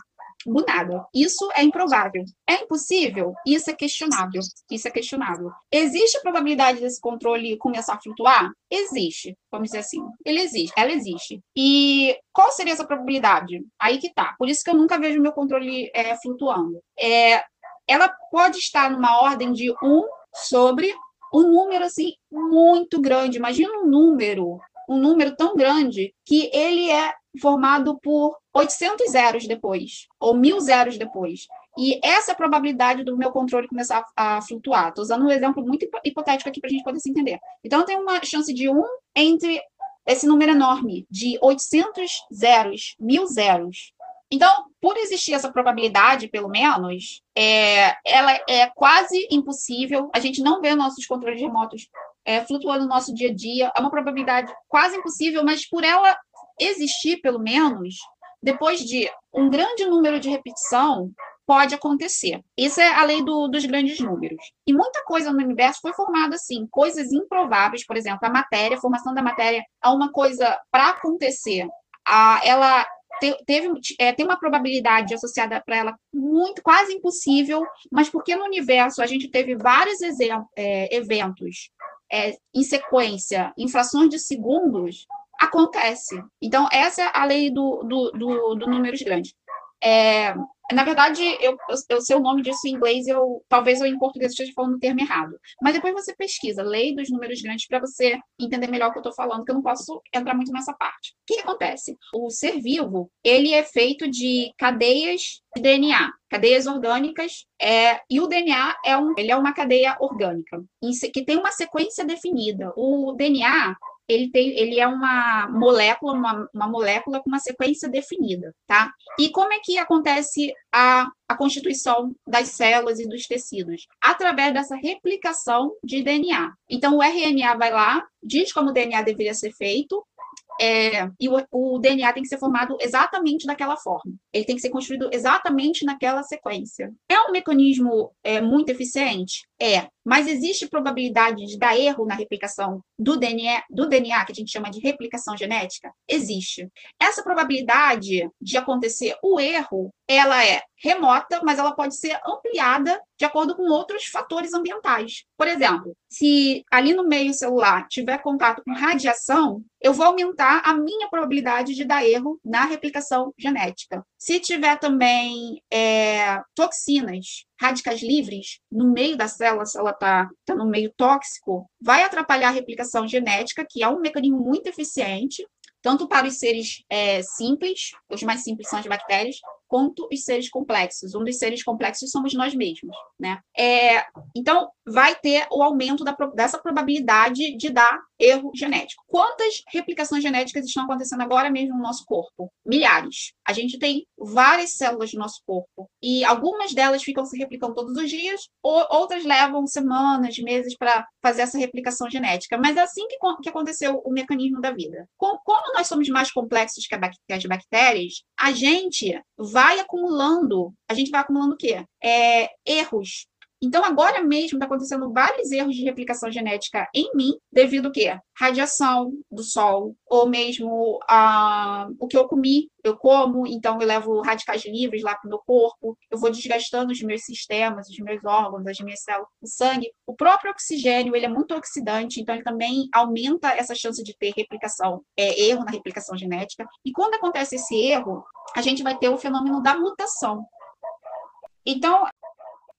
Speaker 1: do nada. Isso é improvável. É impossível? Isso é questionável. Isso é questionável. Existe a probabilidade desse controle começar a flutuar? Existe, vamos dizer assim. Ele existe, ela existe. E qual seria essa probabilidade? Aí que tá. Por isso que eu nunca vejo meu controle é, flutuando. É, ela pode estar numa ordem de 1 sobre um número assim muito grande. Imagina um número, um número tão grande que ele é formado por 800 zeros depois, ou mil zeros depois. E essa é a probabilidade do meu controle começar a, flutuar. Estou usando um exemplo muito hipotético aqui para a gente poder se entender. Então, eu tenho uma chance de 1 entre esse número enorme, de 800 zeros, mil zeros. Então, por existir essa probabilidade, pelo menos, é, ela é quase impossível. A gente não vê nossos controles remotos é, flutuando no nosso dia a dia. É uma probabilidade quase impossível, mas por ela existir, pelo menos, depois de um grande número de repetição, pode acontecer. Isso é a lei do, dos grandes números. E muita coisa no universo foi formada assim, coisas improváveis, por exemplo, a matéria, a formação da matéria é uma coisa para acontecer. A, ela te, teve, é, tem uma probabilidade associada para ela muito, quase impossível, mas porque no universo a gente teve vários é, eventos é, em sequência, em frações de segundos, acontece. Então, essa é a lei do, do, do, do números grandes. É, na verdade, eu, eu, sei o nome disso em inglês, eu talvez eu em português esteja falando o termo errado. Mas depois você pesquisa, lei dos números grandes, para você entender melhor o que eu estou falando, que eu não posso entrar muito nessa parte. O que, que acontece? O ser vivo, ele é feito de cadeias de DNA, cadeias orgânicas, é, e o DNA é, um, ele é uma cadeia orgânica, que tem uma sequência definida. O DNA ele, tem, ele é uma molécula, uma, uma molécula com uma sequência definida, tá? E como é que acontece a, a constituição das células e dos tecidos? Através dessa replicação de DNA. Então, o RNA vai lá, diz como o DNA deveria ser feito, é, e o, o, DNA tem que ser formado exatamente daquela forma. Ele tem que ser construído exatamente naquela sequência. É um mecanismo é, muito eficiente? É. Mas existe probabilidade de dar erro na replicação do DNA, do DNA, que a gente chama de replicação genética? Existe. Essa probabilidade de acontecer o erro, ela é remota, mas ela pode ser ampliada de acordo com outros fatores ambientais. Por exemplo, se ali no meio celular tiver contato com radiação, eu vou aumentar a minha probabilidade de dar erro na replicação genética. Se tiver também é, toxinas, radicais livres, no meio da célula, se ela está tá no meio tóxico, vai atrapalhar a replicação genética, que é um mecanismo muito eficiente, tanto para os seres é, simples, os mais simples são as bactérias, quanto os seres complexos. Um dos seres complexos somos nós mesmos, né? É, então, vai ter o aumento da, dessa probabilidade de dar erro genético. Quantas replicações genéticas estão acontecendo agora mesmo no nosso corpo? Milhares. A gente tem várias células no nosso corpo e algumas delas ficam se replicando todos os dias, ou outras levam semanas, meses para fazer essa replicação genética. Mas é assim que, que aconteceu o mecanismo da vida. Como, como nós somos mais complexos que, que as bactérias, a gente vai acumulando, a gente vai acumulando o quê? É, erros Então, agora mesmo está acontecendo vários erros de replicação genética em mim, devido quê? Radiação do sol, ou mesmo a, o que eu comi, eu como, então eu levo radicais livres lá para o meu corpo, eu vou desgastando os meus sistemas, os meus órgãos, as minhas células, o sangue. O próprio oxigênio, ele é muito oxidante, então ele também aumenta essa chance de ter replicação, é, erro na replicação genética. E quando acontece esse erro, a gente vai ter o fenômeno da mutação. Então,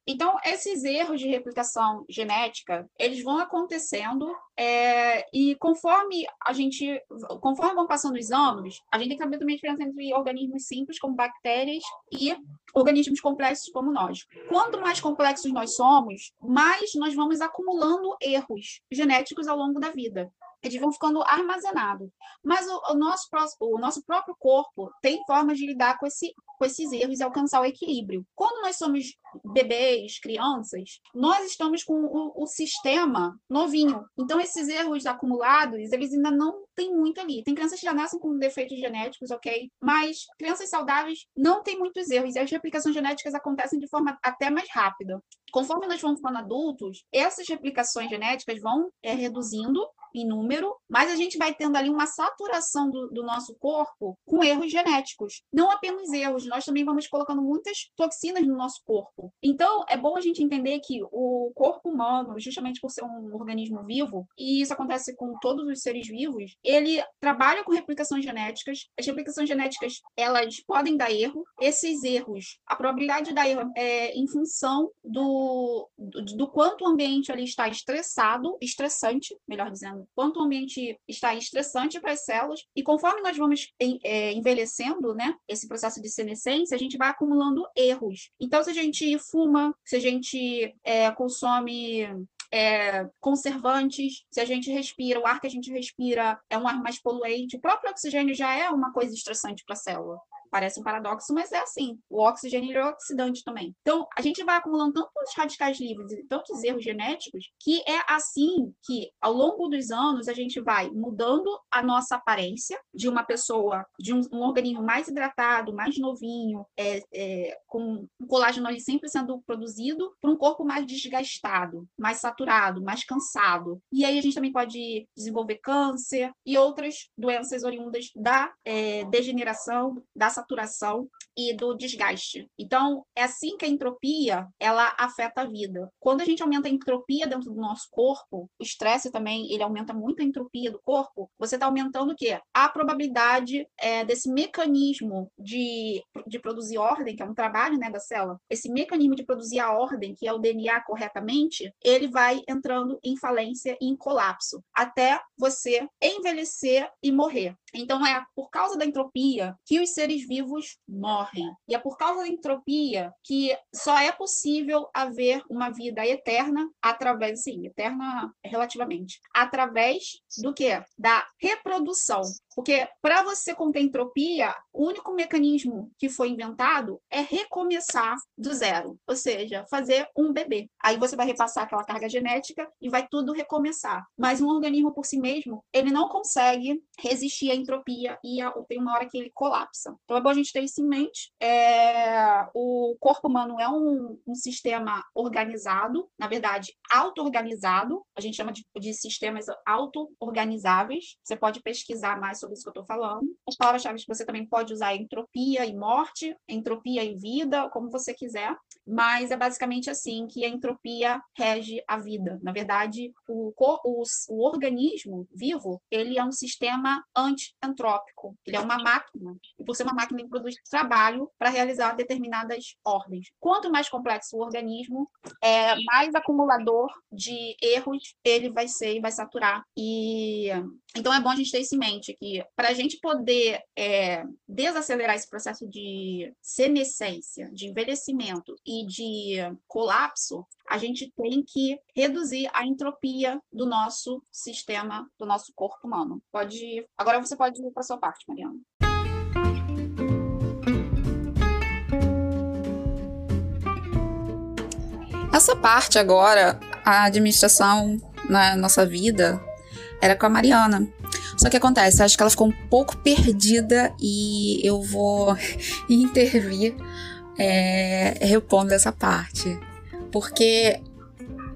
Speaker 1: então, esses erros de replicação genética, eles vão acontecendo é, e conforme a gente, conforme vão passando os anos, a gente tem que saber também a diferença entre organismos simples, como bactérias, e organismos complexos como nós. Quanto mais complexos nós somos, mais nós vamos acumulando erros genéticos ao longo da vida eles vão ficando armazenados. Mas o, o, nosso, o nosso próprio corpo tem formas de lidar com, esse, com esses erros e alcançar o equilíbrio. Quando nós somos bebês, crianças, nós estamos com o, o sistema novinho. Então, esses erros acumulados, eles ainda não têm muito ali. Tem crianças que já nascem com defeitos genéticos, ok? Mas crianças saudáveis não têm muitos erros. E as replicações genéticas acontecem de forma até mais rápida. Conforme nós vamos ficando adultos, essas replicações genéticas vão é, reduzindo em número, mas a gente vai tendo ali uma saturação do, do, nosso corpo com erros genéticos. Não apenas erros, nós também vamos colocando muitas toxinas no nosso corpo. Então, é bom a gente entender que o corpo humano, justamente por ser um organismo vivo, e isso acontece com todos os seres vivos, ele trabalha com replicações genéticas. As replicações genéticas, elas podem dar erro. Esses erros, a probabilidade de dar erro é em função do, do, do quanto o ambiente ali está estressado, estressante, melhor dizendo, quanto o ambiente está estressante para as células, e conforme nós vamos é, envelhecendo, né, esse processo de senescência, a gente vai acumulando erros. Então, se a gente fuma, se a gente é, consome é, conservantes, se a gente respira, o ar que a gente respira é um ar mais poluente, o próprio oxigênio já é uma coisa estressante para a célula. Parece um paradoxo, mas é assim. O oxigênio é oxidante também. Então, a gente vai acumulando tantos radicais livres e tantos erros genéticos que é assim que, ao longo dos anos, a gente vai mudando a nossa aparência de uma pessoa, de um, um organismo mais hidratado, mais novinho, é, é, com um colágeno ali sempre sendo produzido, para um corpo mais desgastado, mais saturado, mais cansado. E aí a gente também pode desenvolver câncer e outras doenças oriundas da é, degeneração, da saturação e do desgaste. Então, é assim que a entropia, ela afeta a vida. Quando a gente aumenta a entropia dentro do nosso corpo, o estresse também, ele aumenta muito a entropia do corpo, você está aumentando o quê? A probabilidade é, desse mecanismo de, de produzir ordem, que é um trabalho né, da célula, esse mecanismo de produzir a ordem, que é o DNA corretamente, ele vai entrando em falência e em colapso, até você envelhecer e morrer. Então, é por causa da entropia que os seres vivos morrem. E é por causa da entropia que só é possível haver uma vida eterna através, sim, eterna relativamente, através do que? Da reprodução. Porque para você conter entropia, o único mecanismo que foi inventado é recomeçar do zero, ou seja, fazer um bebê. Aí você vai repassar aquela carga genética e vai tudo recomeçar. Mas um organismo por si mesmo, ele não consegue resistir à entropia e tem uma hora que ele colapsa. Então é bom a gente ter isso em mente. É... O corpo humano é um, um sistema organizado, na verdade, auto-organizado. A gente chama de, de sistemas auto-organizáveis. Você pode pesquisar mais sobre isso que eu estou falando. As palavras-chave que você também pode usar é entropia e morte, entropia e vida, como você quiser, mas é basicamente assim que a entropia rege a vida. Na verdade, o, o, o organismo vivo, ele é um sistema anti-entrópico, ele é uma máquina, e por ser uma máquina, ele produz trabalho para realizar determinadas ordens. Quanto mais complexo o organismo, é, mais acumulador de erros ele vai ser e vai saturar. E então é bom a gente ter isso em mente, que para a gente poder é, desacelerar esse processo de senescência, de envelhecimento e de colapso, a gente tem que reduzir a entropia do nosso sistema, do nosso corpo humano. Pode. Agora você pode ir para sua parte, Mariana.
Speaker 5: Essa parte agora, a administração na nossa vida, era com a Mariana. Só que acontece, acho que ela ficou um pouco perdida e eu vou intervir é, repondo essa parte.
Speaker 1: porque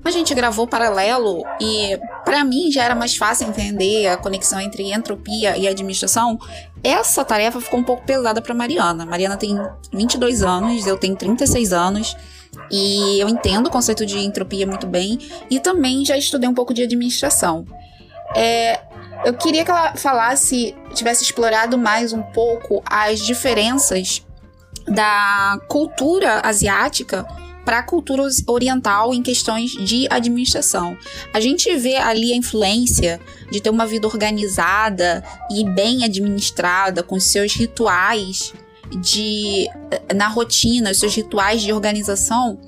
Speaker 1: a gente gravou paralelo e para mim já era mais fácil entender a conexão entre entropia e administração. Essa tarefa ficou um pouco pesada para Mariana. Mariana tem 22 anos, eu tenho 36 anos. E eu entendo o conceito de entropia muito bem e também já estudei um pouco de administração. É, eu queria que ela falasse, tivesse explorado mais um pouco as diferenças da cultura asiática para a cultura oriental em questões de administração. A gente vê ali a influência de ter uma vida organizada e bem administrada, com seus rituais de na rotina, seus rituais de organização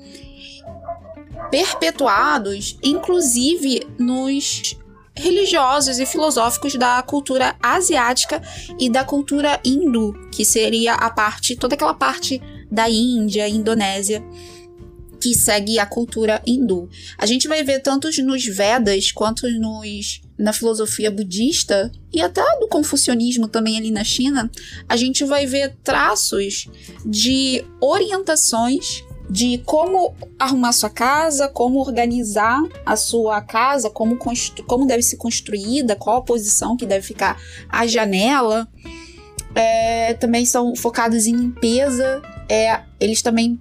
Speaker 1: perpetuados, inclusive nos religiosos e filosóficos da cultura asiática e da cultura hindu, que seria a parte, toda aquela parte da Índia, Indonésia, que segue a cultura hindu. A gente vai ver tanto nos Vedas quanto nos na filosofia budista e até do confucionismo também ali na China, a gente vai ver traços de orientações de como arrumar sua casa, como organizar a sua casa, como, como deve ser construída, qual a posição que deve ficar a janela. É, também são focados em limpeza. É, eles também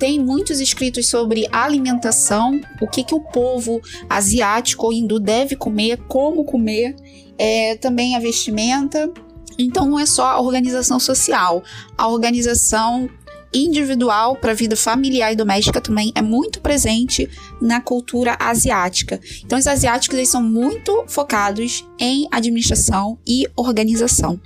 Speaker 1: têm muitos escritos sobre alimentação, o que, que o povo asiático ou hindu deve comer, como comer, é, também a vestimenta. Então não é só a organização social, a organização individual para a vida familiar e doméstica também é muito presente na cultura asiática. Então, os asiáticos eles são muito focados em administração e organização.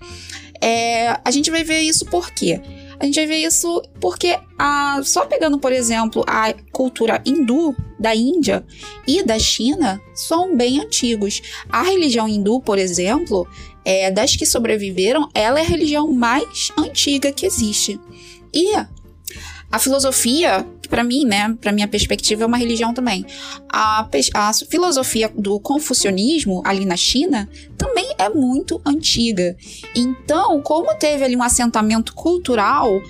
Speaker 1: É, a gente vai ver isso por quê? A gente vai ver isso porque, a, só pegando, por exemplo, a cultura hindu da Índia e da China, são bem antigos. A religião hindu, por exemplo, é, das que sobreviveram, ela é a religião mais antiga que existe. E a filosofia, para mim, né, para minha perspectiva, é uma religião também. A, a filosofia do confucionismo ali na China também é muito antiga. Então, como teve ali um assentamento cultural,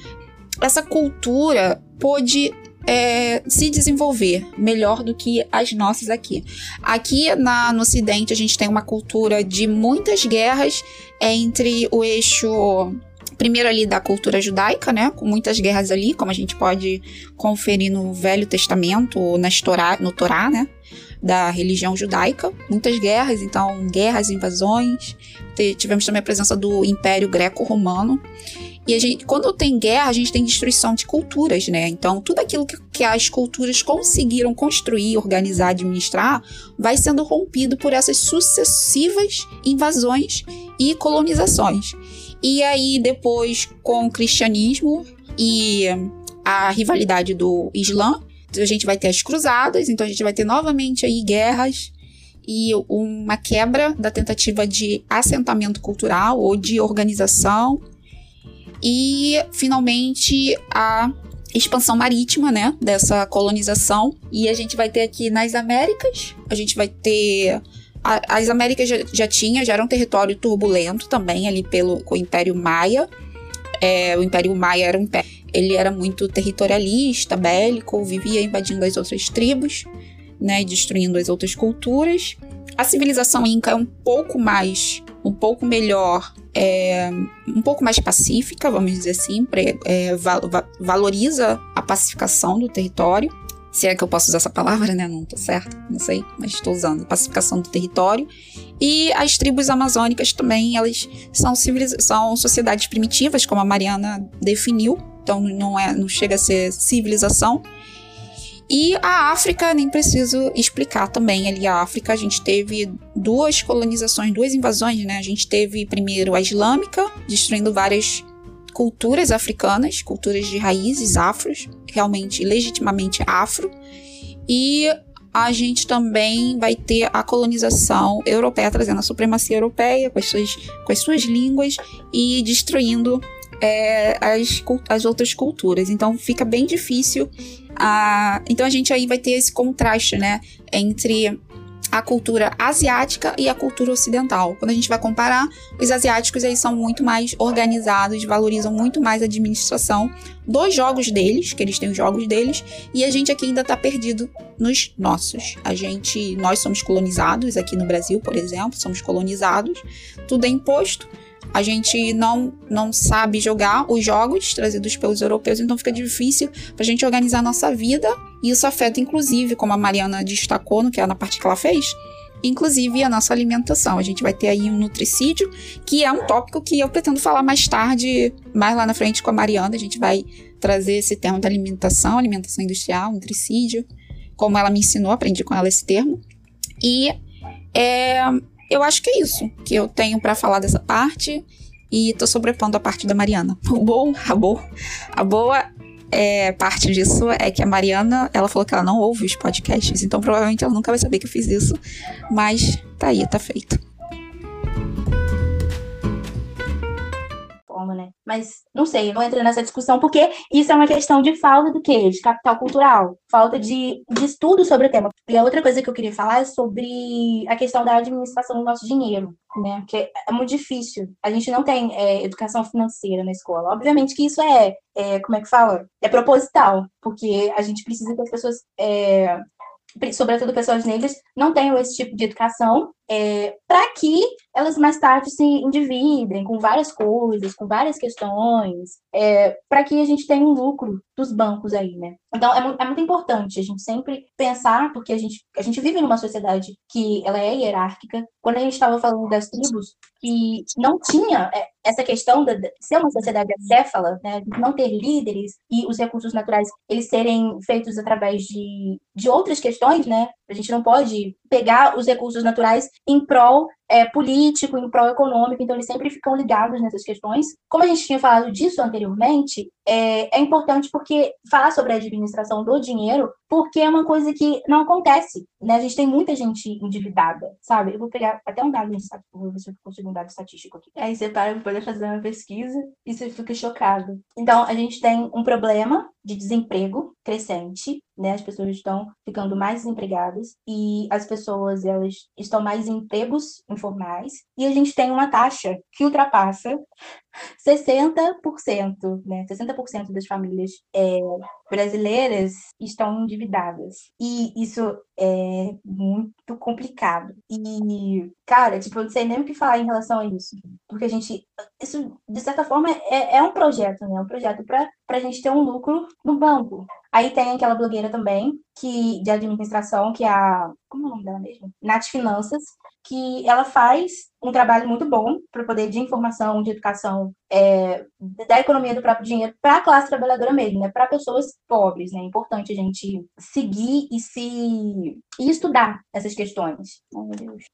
Speaker 1: essa cultura pôde é, se desenvolver melhor do que as nossas aqui. Aqui na, no Ocidente a gente tem uma cultura de muitas guerras entre o eixo primeiro ali da cultura judaica, né, com muitas guerras ali, como a gente pode conferir no Velho Testamento ou Torá, no Torá, né, da religião judaica, muitas guerras, então guerras, invasões. Tivemos também a presença do Império Greco-Romano. E a gente, quando tem guerra, a gente tem destruição de culturas, né? Então, tudo aquilo que, que as culturas conseguiram construir, organizar, administrar, vai sendo rompido por essas sucessivas invasões e colonizações. E aí, depois, com o cristianismo e a rivalidade do Islã, a gente vai ter as cruzadas, então a gente vai ter novamente aí guerras e uma quebra da tentativa de assentamento cultural ou de organização. E finalmente a expansão marítima, né, dessa colonização. E a gente vai ter aqui nas Américas, a gente vai ter as Américas já, já tinha, já era um território turbulento também ali pelo com o Império Maia. É, o Império Maia era um ele era muito territorialista, bélico, vivia invadindo as outras tribos, né, destruindo as outras culturas. A civilização inca é um pouco mais, um pouco melhor, é, um pouco mais pacífica, vamos dizer assim, pre, é, val, valoriza a pacificação do território se é que eu posso usar essa palavra, né? Não tô certo, não sei, mas estou usando. Pacificação do território. E as tribos amazônicas também, elas são, são sociedades primitivas, como a Mariana definiu. Então não, é, não chega a ser civilização. E a África, nem preciso explicar também. Ali a África, a gente teve duas colonizações, duas invasões, né? A gente teve primeiro a islâmica, destruindo várias culturas africanas, culturas de raízes afros, realmente legitimamente afro, e a gente também vai ter a colonização europeia, trazendo a supremacia europeia com as suas, com as suas línguas e destruindo é, as, as outras culturas. Então fica bem difícil. A, então a gente aí vai ter esse contraste, né, entre
Speaker 5: a cultura asiática e a cultura ocidental. Quando a gente vai comparar, os asiáticos eles são muito mais organizados, valorizam muito mais a administração dos jogos deles, que eles têm os jogos deles, e a gente aqui ainda está perdido nos nossos. A gente, nós somos colonizados aqui no Brasil, por exemplo, somos colonizados, tudo é imposto. A gente não, não sabe jogar os jogos trazidos pelos europeus, então fica difícil para a gente organizar a nossa vida. Isso afeta, inclusive, como a Mariana destacou no que é na parte que ela fez, inclusive a nossa alimentação. A gente vai ter aí um nutricídio, que é um tópico que eu pretendo falar mais tarde, mais lá na frente com a Mariana. A gente vai trazer esse termo da alimentação, alimentação industrial, nutricídio, como ela me ensinou, aprendi com ela esse termo. E é, eu acho que é isso que eu tenho para falar dessa parte. E tô sobrepondo a parte da Mariana. O bom, a boa, a boa é, parte disso é que a Mariana, ela falou que ela não ouve os podcasts, então provavelmente ela nunca vai saber que eu fiz isso. Mas tá aí, tá feito.
Speaker 2: Né? Mas não sei, não entro nessa discussão porque isso é uma questão de falta do quê? De capital cultural, falta de, de estudo sobre o tema. E a outra coisa que eu queria falar é sobre a questão da administração do nosso dinheiro, né? Que é muito difícil. A gente não tem é, educação financeira na escola. Obviamente que isso é, é, como é que fala? É proposital, porque a gente precisa que as pessoas é, sobretudo pessoas negras, não tenham esse tipo de educação, é, para que elas mais tarde se endividem com várias coisas, com várias questões, é, para que a gente tenha um lucro dos bancos aí, né? Então, é muito, é muito, importante a gente sempre pensar, porque a gente, a gente vive numa sociedade que ela é hierárquica. Quando a gente estava falando das tribos, que não tinha é, essa questão de ser uma sociedade acéfala, né, não ter líderes e os recursos naturais eles serem feitos através de, de outras questões, né? A gente não pode pegar os recursos naturais em prol é, político, em prol econômico, então eles sempre ficam ligados nessas questões. Como a gente tinha falado disso anteriormente, é, é importante porque falar sobre a administração do dinheiro, porque é uma coisa que não acontece, né? A gente tem muita gente endividada, sabe? Eu vou pegar até um dado, vou ver se eu consigo um dado estatístico aqui. Aí você para para poder fazer uma pesquisa e você fica chocado. Então, a gente tem um problema de desemprego crescente, né? As pessoas estão ficando mais desempregadas e as pessoas elas estão mais em empregos informais e a gente tem uma taxa que ultrapassa 60%, né? 60% das famílias é, brasileiras estão endividadas. E isso é muito complicado. E, cara, tipo, eu não sei nem o que falar em relação a isso. Porque a gente. Isso, de certa forma, é, é um projeto, né? É um projeto para a gente ter um lucro no banco. Aí tem aquela blogueira também, que de administração, que é a. Como é o nome dela mesmo? Nath Finanças, que ela faz um trabalho muito bom para poder de informação, de educação é, da economia do próprio dinheiro para a classe trabalhadora mesmo, né? Para pessoas pobres, né? É importante a gente seguir e se e estudar essas questões. Oh, meu Deus.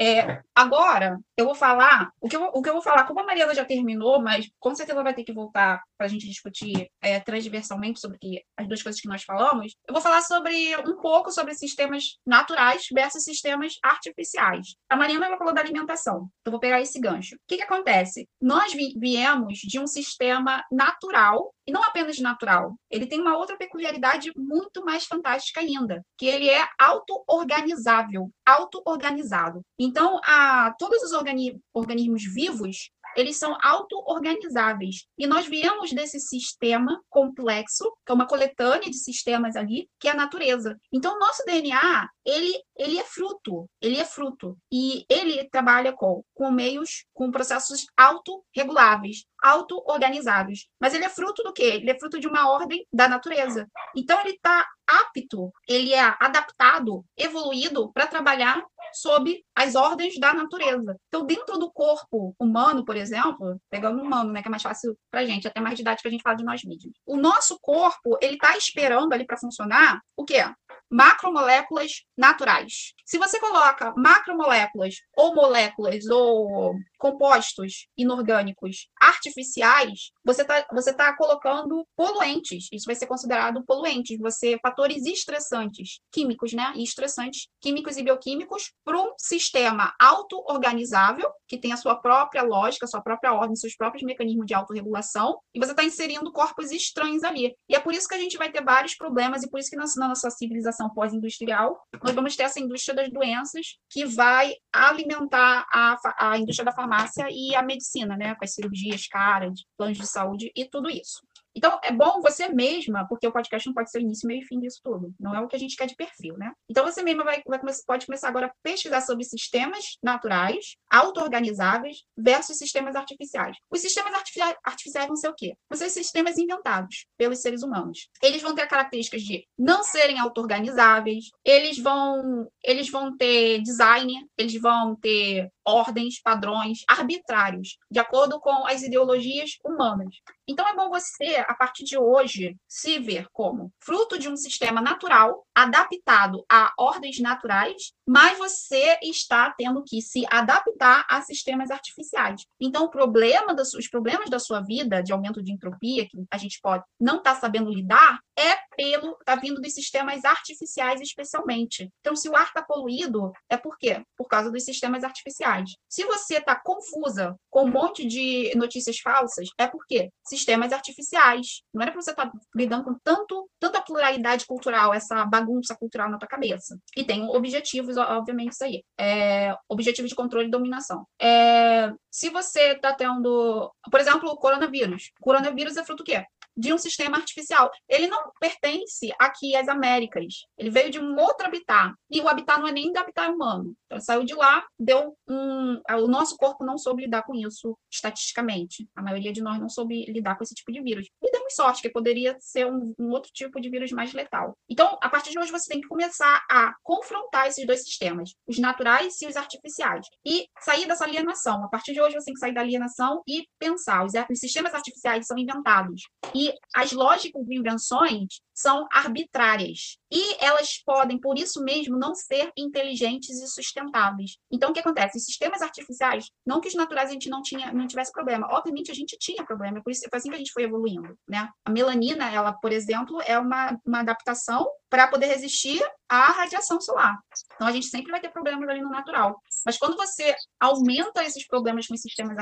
Speaker 1: É, agora eu vou falar o que eu, o que eu vou falar, como a Mariana já terminou, mas com certeza vai ter que voltar para a gente discutir é, transversalmente sobre as duas coisas que nós falamos. Eu vou falar sobre um pouco sobre sistemas naturais versus sistemas artificiais. A Mariana ela falou da alimentação. Então, vou pegar esse gancho. O que, que acontece? Nós viemos de um sistema natural, e não apenas natural, ele tem uma outra peculiaridade muito mais fantástica ainda, que ele é auto-organizável, auto-organizado. Então, a, todos os organi organismos vivos, eles são auto-organizáveis. E nós viemos desse sistema complexo, que é uma coletânea de sistemas ali, que é a natureza. Então, o nosso DNA, ele, ele é fruto, ele é fruto. E ele trabalha com, com meios, com processos autorreguláveis, auto-organizados. Mas ele é fruto do quê? Ele é fruto de uma ordem da natureza. Então, ele está apto, ele é adaptado, evoluído para trabalhar sob as ordens da natureza. Então, dentro do corpo humano, por exemplo, pegando o humano, né, que é mais fácil para a gente, até mais didático a gente fala de nós mesmos. O nosso corpo, ele está esperando ali para funcionar o quê? Macromoléculas naturais. Se você coloca macromoléculas ou moléculas ou compostos inorgânicos artificiais, você está você tá colocando poluentes. Isso vai ser considerado poluentes. Você fatores estressantes, químicos, né? Estressantes químicos e bioquímicos para um sistema auto-organizável, que tem a sua própria lógica, sua própria ordem, seus próprios mecanismos de autorregulação, e você está inserindo corpos estranhos ali. E é por isso que a gente vai ter vários problemas, e por isso que na, na nossa civilização pós-industrial, nós vamos ter essa indústria das doenças que vai alimentar a, a indústria da farmácia e a medicina, né? Com as cirurgias caras, planos de saúde e tudo isso. Então, é bom você mesma, porque o podcast não pode ser o início, meio e fim disso tudo. Não é o que a gente quer de perfil, né? Então, você mesma vai, vai pode começar agora a pesquisar sobre sistemas naturais, auto-organizáveis, versus sistemas artificiais. Os sistemas artificiais, artificiais vão ser o quê? Vão ser sistemas inventados pelos seres humanos. Eles vão ter características de não serem auto-organizáveis, eles vão, eles vão ter design, eles vão ter ordens, padrões arbitrários, de acordo com as ideologias humanas. Então, é bom você, a partir de hoje, se ver como fruto de um sistema natural, adaptado a ordens naturais, mas você está tendo que se adaptar a sistemas artificiais. Então, o problema das, os problemas da sua vida, de aumento de entropia, que a gente pode não estar tá sabendo lidar, é pelo, está vindo dos sistemas artificiais, especialmente. Então, se o ar está poluído, é por quê? Por causa dos sistemas artificiais. Se você está confusa com um monte de notícias falsas, é por quê? Sistemas artificiais. Não era para você estar tá lidando com tanto, tanta pluralidade cultural, essa bagunça cultural na tua cabeça. E tem objetivos, obviamente, isso aí. É, objetivo de controle e dominação. É, se você está tendo, por exemplo, o coronavírus. O coronavírus é fruto do quê? De um sistema artificial. Ele não pertence aqui às Américas. Ele veio de um outro habitat. E o habitat não é nem do habitat humano. Então, saiu de lá, deu um. O nosso corpo não soube lidar com isso estatisticamente. A maioria de nós não soube lidar com esse tipo de vírus. E demos sorte, que poderia ser um, um outro tipo de vírus mais letal. Então, a partir de hoje, você tem que começar a confrontar esses dois sistemas, os naturais e os artificiais. E sair dessa alienação. A partir de hoje, você tem que sair da alienação e pensar. Os, os sistemas artificiais são inventados. E as lógicas de invenções são arbitrárias. E elas podem, por isso mesmo, não ser inteligentes e sustentáveis. Então, o que acontece? Os sistemas artificiais, não que os naturais a gente não, tinha, não tivesse problema. Obviamente, a gente tinha problema, por isso foi assim que a gente foi evoluindo. Né? A melanina, ela, por exemplo, é uma, uma adaptação para poder resistir à radiação solar. Então, a gente sempre vai ter problemas ali no natural. Mas quando você aumenta esses problemas com os sistemas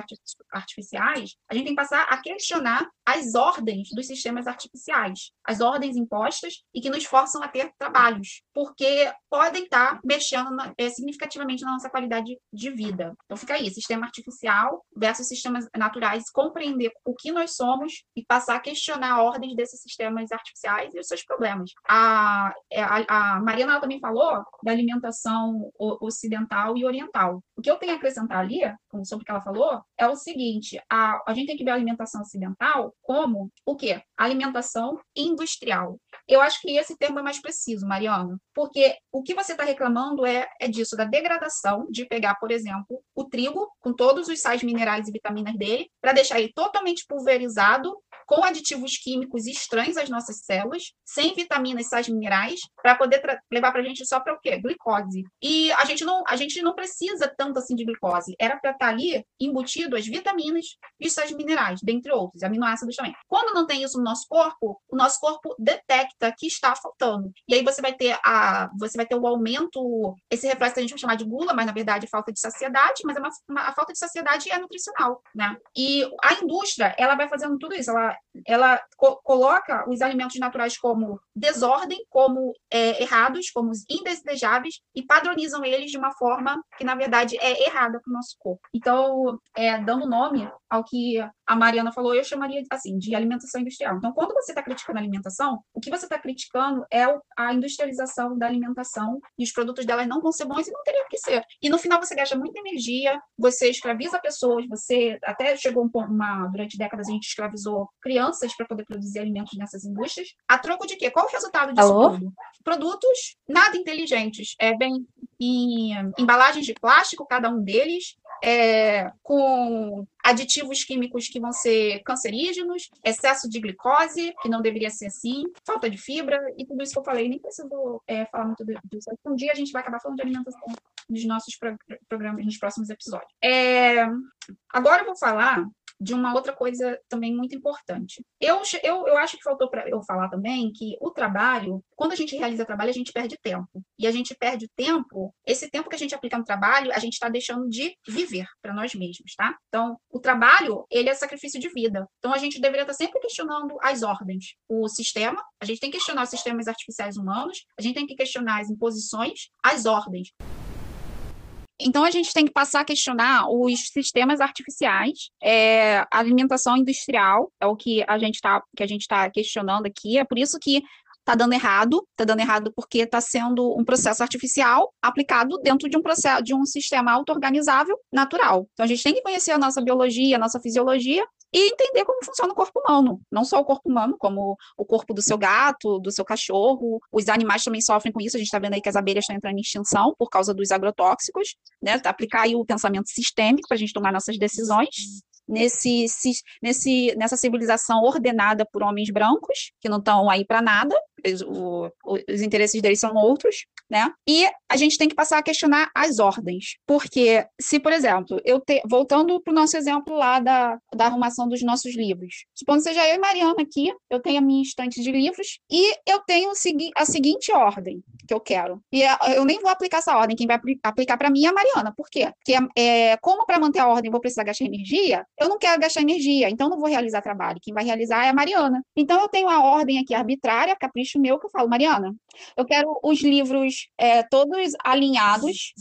Speaker 1: artificiais, a gente tem que passar a questionar as ordens dos sistemas artificiais, as ordens impostas e que nos forçam a ter trabalhos, porque podem estar mexendo é, significativamente na nossa qualidade de vida. Então, fica aí: sistema artificial versus sistemas naturais, compreender o que nós somos e passar a questionar ordens desses sistemas artificiais e os seus problemas. A é, a, a, Mariana também falou da alimentação ocidental e oriental. O que eu tenho a acrescentar ali, sobre o que ela falou, é o seguinte: a, a gente tem que ver a alimentação ocidental como o quê? Alimentação industrial. Eu acho que esse termo é mais preciso, Mariana, porque o que você está reclamando é, é disso, da degradação de pegar, por exemplo, o trigo, com todos os sais minerais e vitaminas dele, para deixar ele totalmente pulverizado com aditivos químicos estranhos às nossas células, sem vitaminas e sais minerais, para poder levar para a gente só para o quê? Glicose. E a gente não, a gente não precisa tanto assim de glicose. Era para estar tá ali embutido as vitaminas e os sais minerais, dentre outros, aminoácidos também. Quando não tem isso no nosso corpo, o nosso corpo detecta que está faltando. E aí você vai ter a, você vai ter o aumento, esse reflexo que a gente vai chamar de gula, mas na verdade é falta de saciedade, mas é uma, uma, a falta de saciedade é nutricional, né? E a indústria, ela vai fazendo tudo isso, ela ela, co coloca os alimentos naturais como desordem, como é, errados, como indesejáveis, e padronizam eles de uma forma que, na verdade, é errada para o nosso corpo. Então, é, dando nome ao que a Mariana falou, eu chamaria assim de alimentação industrial. Então, quando você está criticando a alimentação, o que você está criticando é a industrialização da alimentação e os produtos delas não vão ser bons e não teriam que ser. E no final você gasta muita energia, você escraviza pessoas, você até chegou um uma, durante décadas a gente escravizou crianças para poder produzir alimentos nessas indústrias. A troco de quê? Qual o resultado disso Alô? tudo? Produtos nada inteligentes. É bem em embalagens de plástico, cada um deles, é, com aditivos químicos que vão ser cancerígenos, excesso de glicose, que não deveria ser assim, falta de fibra, e tudo isso que eu falei, nem preciso é, falar muito disso. Um dia a gente vai acabar falando de alimentação nos nossos programas, nos próximos episódios. É, agora eu vou falar de uma outra coisa também muito importante. Eu, eu, eu acho que faltou para eu falar também que o trabalho, quando a gente realiza trabalho, a gente perde tempo. E a gente perde tempo, esse tempo que a gente aplica no trabalho, a gente está deixando de viver para nós mesmos, tá? Então, o trabalho, ele é sacrifício de vida. Então, a gente deveria estar tá sempre questionando as ordens, o sistema, a gente tem que questionar os sistemas artificiais humanos, a gente tem que questionar as imposições, as ordens. Então, a gente tem que passar a questionar os sistemas artificiais, é, a alimentação industrial, é o que a gente está tá questionando aqui. É por isso que está dando errado, está dando errado porque está sendo um processo artificial aplicado dentro de um processo de um sistema auto-organizável natural. Então a gente tem que conhecer a nossa biologia, a nossa fisiologia e entender como funciona o corpo humano. Não só o corpo humano, como o corpo do seu gato, do seu cachorro. Os animais também sofrem com isso. A gente está vendo aí que as abelhas estão entrando em extinção por causa dos agrotóxicos, né? Aplicar aí o pensamento sistêmico para a gente tomar nossas decisões nesse, nesse, nessa civilização ordenada por homens brancos, que não estão aí para nada, os interesses deles são outros, né? E a gente tem que passar a questionar as ordens. Porque, se, por exemplo, eu te, voltando para o nosso exemplo lá da, da arrumação dos nossos livros, supondo que seja eu e Mariana aqui, eu tenho a minha estante de livros e eu tenho a seguinte ordem que eu quero. E eu nem vou aplicar essa ordem, quem vai aplicar para mim é a Mariana. Por quê? Porque, é, como para manter a ordem eu vou precisar gastar energia, eu não quero gastar energia, então não vou realizar trabalho. Quem vai realizar é a Mariana. Então eu tenho a ordem aqui arbitrária, capricho meu, que eu falo, Mariana, eu quero os livros é, todos alinhados,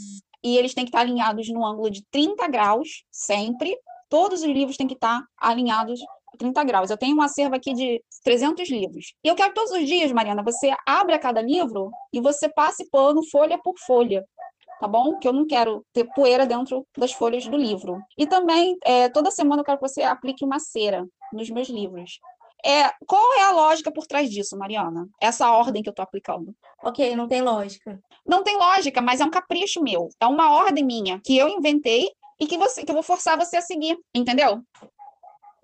Speaker 1: e eles têm que estar alinhados no ângulo de 30 graus, sempre. Todos os livros têm que estar alinhados 30 graus. Eu tenho um acervo aqui de 300 livros. E eu quero todos os dias, Mariana, você abre a cada livro e você passe pano folha por folha tá bom? Que eu não quero ter poeira dentro das folhas do livro. E também, é, toda semana eu quero que você aplique uma cera nos meus livros. É, qual é a lógica por trás disso, Mariana? Essa ordem que eu estou aplicando.
Speaker 2: Ok, não tem lógica.
Speaker 1: Não tem lógica, mas é um capricho meu. É uma ordem minha que eu inventei e que, você, que eu vou forçar você a seguir, entendeu?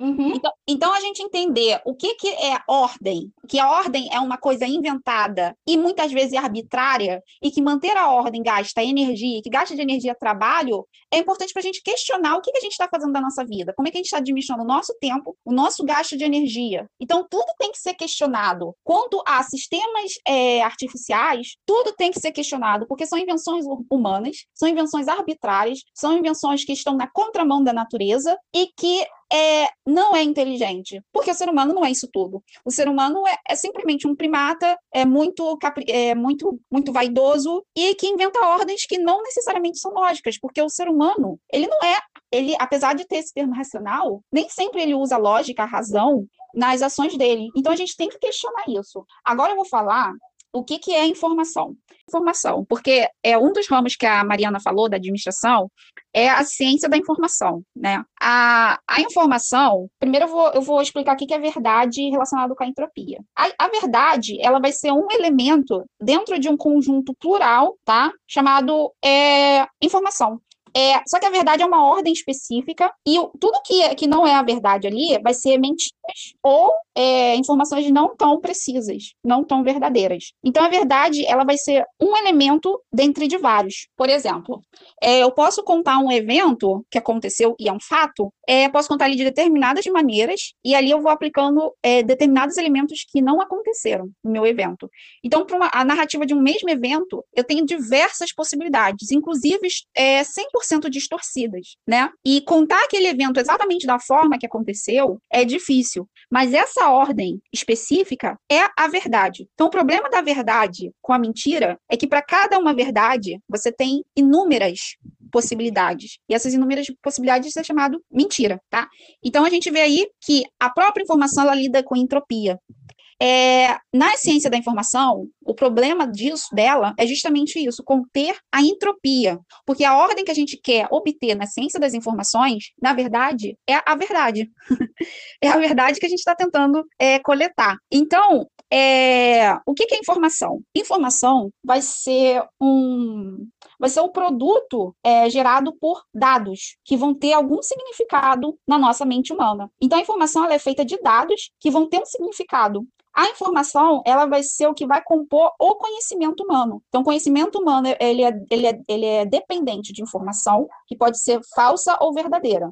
Speaker 1: Uhum. Então, então, a gente entender o que, que é ordem, que a ordem é uma coisa inventada e muitas vezes arbitrária, e que manter a ordem gasta energia, que gasta de energia trabalho, é importante para a gente questionar o que, que a gente está fazendo da nossa vida, como é que a gente está administrando o nosso tempo, o nosso gasto de energia. Então, tudo tem que ser questionado. Quanto a sistemas é, artificiais, tudo tem que ser questionado, porque são invenções humanas, são invenções arbitrárias, são invenções que estão na contramão da natureza e que é, não é inteligente, porque o ser humano não é isso tudo. O ser humano é, é simplesmente um primata, é muito, é muito, muito vaidoso e que inventa ordens que não necessariamente são lógicas, porque o ser humano, ele não é, ele, apesar de ter esse termo racional, nem sempre ele usa a lógica, a razão nas ações dele. Então a gente tem que questionar isso. Agora eu vou falar o que, que é informação? Informação, porque é um dos ramos que a Mariana falou da administração, é a ciência da informação, né? A, a informação, primeiro eu vou, eu vou explicar o que é verdade relacionado com a entropia. A, a verdade, ela vai ser um elemento dentro de um conjunto plural, tá? Chamado é, informação. É, só que a verdade é uma ordem específica e tudo que, é, que não é a verdade ali vai ser mentiras ou é, informações não tão precisas, não tão verdadeiras. Então a verdade ela vai ser um elemento dentre de vários. Por exemplo, é, eu posso contar um evento que aconteceu e é um fato, é, posso contar ele de determinadas maneiras e ali eu vou aplicando é, determinados elementos que não aconteceram no meu evento. Então, para a narrativa de um mesmo evento, eu tenho diversas possibilidades, inclusive é, 100% distorcidas, né? E contar aquele evento exatamente da forma que aconteceu é difícil, mas essa ordem específica é a verdade. Então, o problema da verdade com a mentira é que para cada uma verdade, você tem inúmeras possibilidades. E essas inúmeras possibilidades é chamado mentira, tá? Então a gente vê aí que a própria informação ela lida com entropia. É, na ciência da informação, o problema disso, dela, é justamente isso, conter a entropia. Porque a ordem que a gente quer obter na ciência das informações, na verdade, é a verdade. é a verdade que a gente está tentando é, coletar. Então, é, o que, que é informação? Informação vai ser um vai ser um produto é, gerado por dados que vão ter algum significado na nossa mente humana. Então, a informação é feita de dados que vão ter um significado. A informação, ela vai ser o que vai compor o conhecimento humano. Então, conhecimento humano, ele é, ele é, ele é dependente de informação, que pode ser falsa ou verdadeira.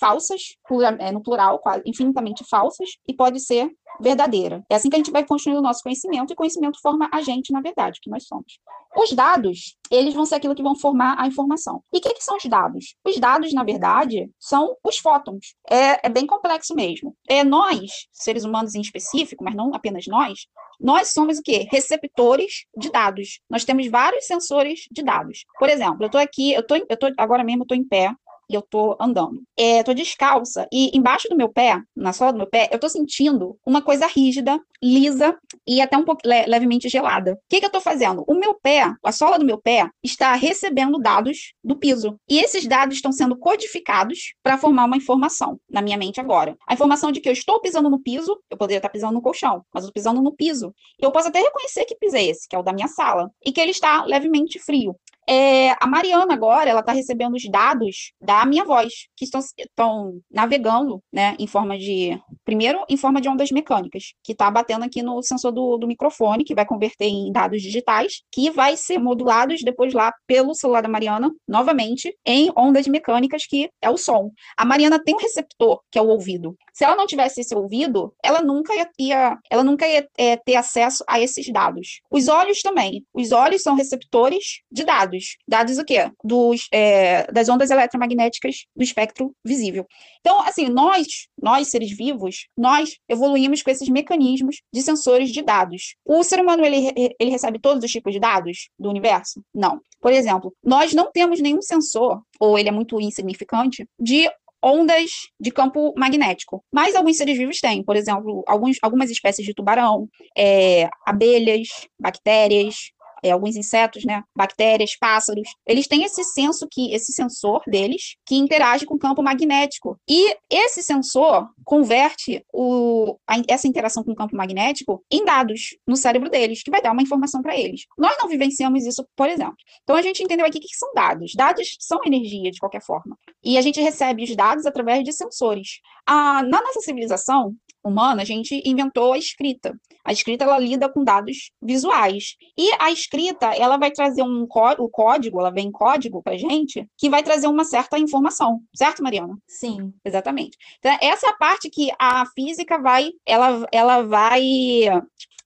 Speaker 1: Falsas, é, no plural, infinitamente falsas, e pode ser verdadeira. É assim que a gente vai construindo o nosso conhecimento, e conhecimento forma a gente, na verdade, que nós somos. Os dados, eles vão ser aquilo que vão formar a informação. E o que, que são os dados? Os dados, na verdade, são os fótons. É, é bem complexo mesmo. É nós, seres humanos em específico, mas não apenas nós, nós somos o quê? Receptores de dados. Nós temos vários sensores de dados. Por exemplo, eu estou aqui, eu tô, eu tô, agora mesmo eu estou em pé, e eu tô andando. É, tô descalça e embaixo do meu pé, na sola do meu pé, eu tô sentindo uma coisa rígida, lisa e até um pouco le levemente gelada. O que que eu tô fazendo? O meu pé, a sola do meu pé, está recebendo dados do piso. E esses dados estão sendo codificados para formar uma informação na minha mente agora. A informação de que eu estou pisando no piso, eu poderia estar pisando no colchão, mas eu estou pisando no piso. E eu posso até reconhecer que piso é esse, que é o da minha sala, e que ele está levemente frio. É, a Mariana agora, ela está recebendo os dados da minha voz, que estão, estão navegando, né, em forma de, primeiro, em forma de ondas mecânicas, que está batendo aqui no sensor do, do microfone, que vai converter em dados digitais, que vai ser modulados depois lá pelo celular da Mariana, novamente, em ondas mecânicas, que é o som. A Mariana tem um receptor, que é o ouvido. Se ela não tivesse esse ouvido, ela nunca ia, ia ela nunca ia é, ter acesso a esses dados. Os olhos também. Os olhos são receptores de dados. Dados o quê? Dos, é, das ondas eletromagnéticas do espectro visível. Então, assim, nós, nós seres vivos, nós evoluímos com esses mecanismos de sensores de dados. O ser humano, ele, ele recebe todos os tipos de dados do universo? Não. Por exemplo, nós não temos nenhum sensor, ou ele é muito insignificante, de ondas de campo magnético. Mas alguns seres vivos têm, por exemplo, alguns, algumas espécies de tubarão, é, abelhas, bactérias, é, alguns insetos, né, bactérias, pássaros, eles têm esse senso que esse sensor deles que interage com o campo magnético. E esse sensor converte o, a, essa interação com o campo magnético em dados no cérebro deles, que vai dar uma informação para eles. Nós não vivenciamos isso, por exemplo. Então a gente entendeu aqui o que são dados. Dados são energia de qualquer forma. E a gente recebe os dados através de sensores. A, na nossa civilização, humana, a gente inventou a escrita. A escrita ela lida com dados visuais. E a escrita, ela vai trazer um o código, ela vem em código para gente, que vai trazer uma certa informação, certo, Mariana?
Speaker 2: Sim.
Speaker 1: Exatamente. Então, essa é a parte que a física vai, ela, ela vai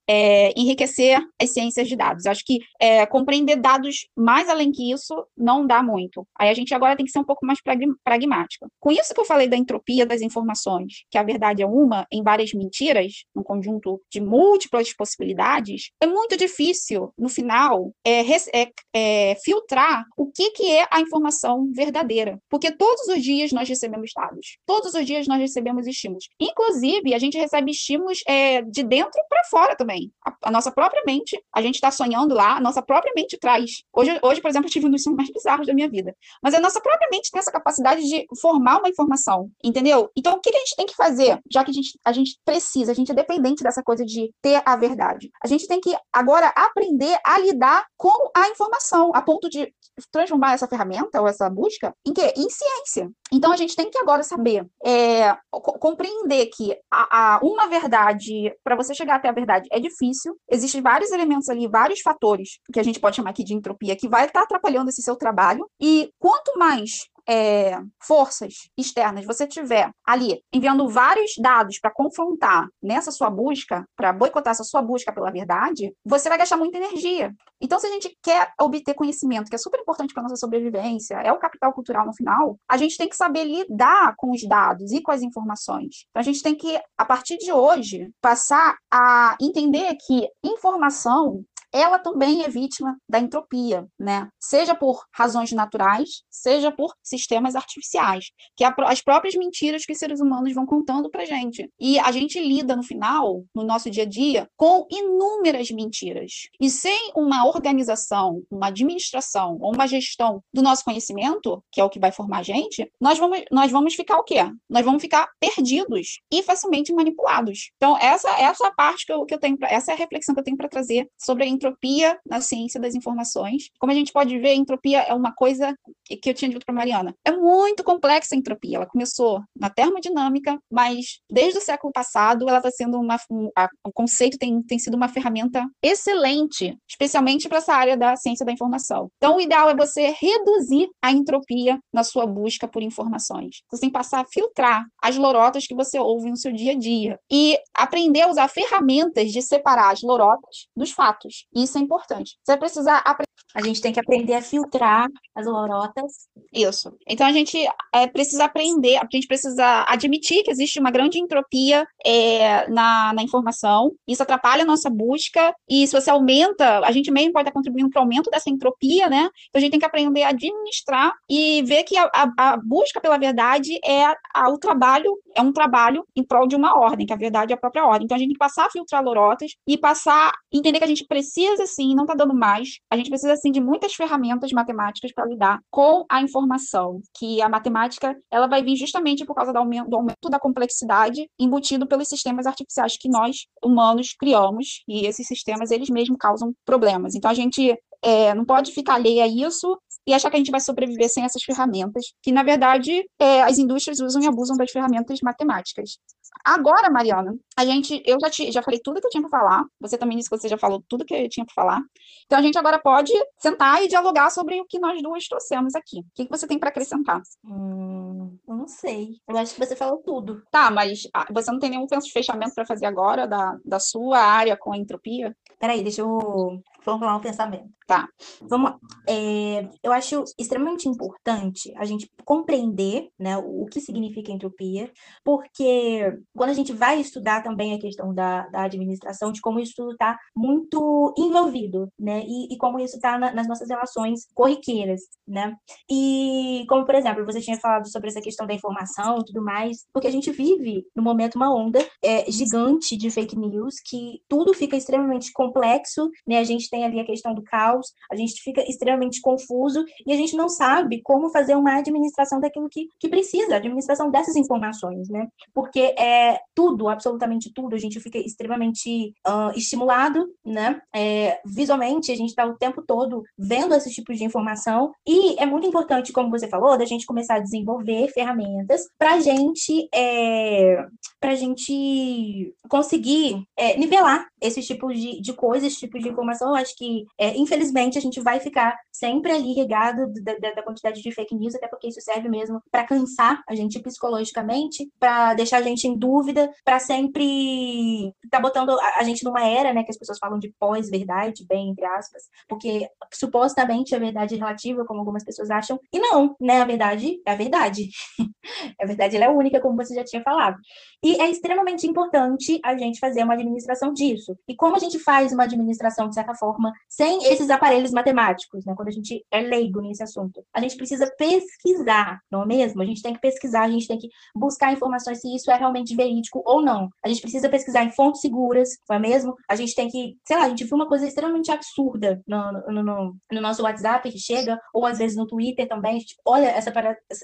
Speaker 1: é, enriquecer as ciências de dados. Acho que é, compreender dados mais além que isso não dá muito. Aí a gente agora tem que ser um pouco mais pragmática. Com isso que eu falei da entropia das informações, que a verdade é uma em várias mentiras, um conjunto de múltiplas possibilidades, é muito difícil, no final, é, é, é, filtrar o que, que é a informação verdadeira. Porque todos os dias nós recebemos dados. Todos os dias nós recebemos estímulos. Inclusive, a gente recebe estímulos é, de dentro para fora também também. A, a nossa própria mente, a gente está sonhando lá, a nossa própria mente traz. Hoje, hoje, por exemplo, eu tive um dos sonhos mais bizarros da minha vida. Mas a nossa própria mente tem essa capacidade de formar uma informação, entendeu? Então, o que, que a gente tem que fazer, já que a gente, a gente precisa, a gente é dependente dessa coisa de ter a verdade? A gente tem que agora aprender a lidar com a informação, a ponto de transformar essa ferramenta ou essa busca em quê? Em ciência. Então a gente tem que agora saber é, compreender que a, a uma verdade, para você chegar até a verdade, é difícil. Existem vários elementos ali, vários fatores que a gente pode chamar aqui de entropia, que vai estar tá atrapalhando esse seu trabalho. E quanto mais é, forças externas você tiver ali enviando vários dados para confrontar nessa sua busca, para boicotar essa sua busca pela verdade, você vai gastar muita energia. Então, se a gente quer obter conhecimento, que é super importante para nossa sobrevivência, é o capital cultural no final, a gente tem que saber lidar com os dados e com as informações. Então, a gente tem que, a partir de hoje, passar a entender que informação ela também é vítima da entropia, né? Seja por razões naturais, seja por sistemas artificiais, que é as próprias mentiras que os seres humanos vão contando pra gente. E a gente lida no final, no nosso dia a dia, com inúmeras mentiras. E sem uma organização, uma administração ou uma gestão do nosso conhecimento, que é o que vai formar a gente, nós vamos, nós vamos ficar o quê? Nós vamos ficar perdidos e facilmente manipulados. Então, essa, essa é a parte que eu, que eu tenho, pra, essa é a reflexão que eu tenho para trazer sobre a entropia na ciência das informações. Como a gente pode ver, entropia é uma coisa que eu tinha dito para Mariana. É muito complexa a entropia. Ela começou na termodinâmica, mas desde o século passado ela está sendo uma. Um, a, o conceito tem, tem sido uma ferramenta excelente, especialmente para essa área da ciência da informação. Então, o ideal é você reduzir a entropia na sua busca por informações. Você tem que passar a filtrar as lorotas que você ouve no seu dia a dia e aprender a usar ferramentas de separar as lorotas dos fatos. Isso é importante. Você vai precisar aprender.
Speaker 2: A gente tem que aprender a filtrar as lorotas.
Speaker 1: Isso. Então a gente é, precisa aprender, a gente precisa admitir que existe uma grande entropia é, na, na informação. Isso atrapalha a nossa busca. E se você aumenta, a gente mesmo pode estar contribuindo para o aumento dessa entropia, né? Então a gente tem que aprender a administrar e ver que a, a, a busca pela verdade é a, o trabalho, é um trabalho em prol de uma ordem, que a verdade é a própria ordem. Então a gente tem que passar a filtrar lorotas e passar a entender que a gente precisa, sim, não está dando mais, a gente precisa, sim, de muitas ferramentas matemáticas para lidar com a informação, que a matemática, ela vai vir justamente por causa do aumento, do aumento da complexidade embutido pelos sistemas artificiais que nós, humanos, criamos, e esses sistemas, eles mesmos causam problemas. Então a gente é, não pode ficar alheia a isso e achar que a gente vai sobreviver sem essas ferramentas, que na verdade é, as indústrias usam e abusam das ferramentas matemáticas. Agora, Mariana, a gente, eu já, te, já falei tudo que eu tinha para falar. Você também disse que você já falou tudo que eu tinha para falar. Então a gente agora pode sentar e dialogar sobre o que nós duas trouxemos aqui. O que, que você tem para acrescentar?
Speaker 2: Hum, eu não sei. Eu acho que você falou tudo.
Speaker 1: Tá, mas ah, você não tem nenhum fechamento para fazer agora da, da sua área com a entropia?
Speaker 2: Peraí, deixa eu formular um pensamento.
Speaker 1: Tá.
Speaker 2: Vamos lá. É, eu acho extremamente importante a gente compreender né, o que significa entropia, porque quando a gente vai estudar também a questão da, da administração, de como isso está muito envolvido, né? E, e como isso está na, nas nossas relações corriqueiras, né? E como, por exemplo, você tinha falado sobre essa questão da informação e tudo mais, porque a gente vive, no momento, uma onda é, gigante de fake news, que tudo fica extremamente complexo, né? A gente tem ali a questão do caos, a gente fica extremamente confuso e a gente não sabe como fazer uma administração daquilo que, que precisa, administração dessas informações, né? Porque é tudo, absolutamente tudo, a gente fica extremamente uh, estimulado, né? É, visualmente, a gente está o tempo todo vendo esses tipos de informação e é muito importante, como você falou, da gente começar a desenvolver ferramentas para gente, é, a gente conseguir é, nivelar esses tipos de, de coisas, tipos de informação. Acho que, é, infelizmente, a gente vai ficar sempre ali regado da, da, da, quantidade de fake news, até porque isso serve mesmo para cansar a gente psicologicamente, para deixar a gente em dúvida, para sempre tá botando a, a, gente numa era, né, que as pessoas falam de pós-verdade, bem entre aspas, porque supostamente a verdade é relativa, como algumas pessoas acham, e não, né, a verdade é a verdade. a verdade ela é única, como você já tinha falado. E é extremamente importante a gente fazer uma administração disso. E como a gente faz uma administração, de certa forma, sem esses aparelhos matemáticos, né? Quando a gente é leigo nesse assunto. A gente precisa pesquisar, não é mesmo? A gente tem que pesquisar, a gente tem que buscar informações se isso é realmente verídico ou não. A gente precisa pesquisar em fontes seguras, não é mesmo? A gente tem que, sei lá, a gente viu uma coisa extremamente absurda no, no, no, no nosso WhatsApp que chega, ou às vezes no Twitter também, a gente olha essa,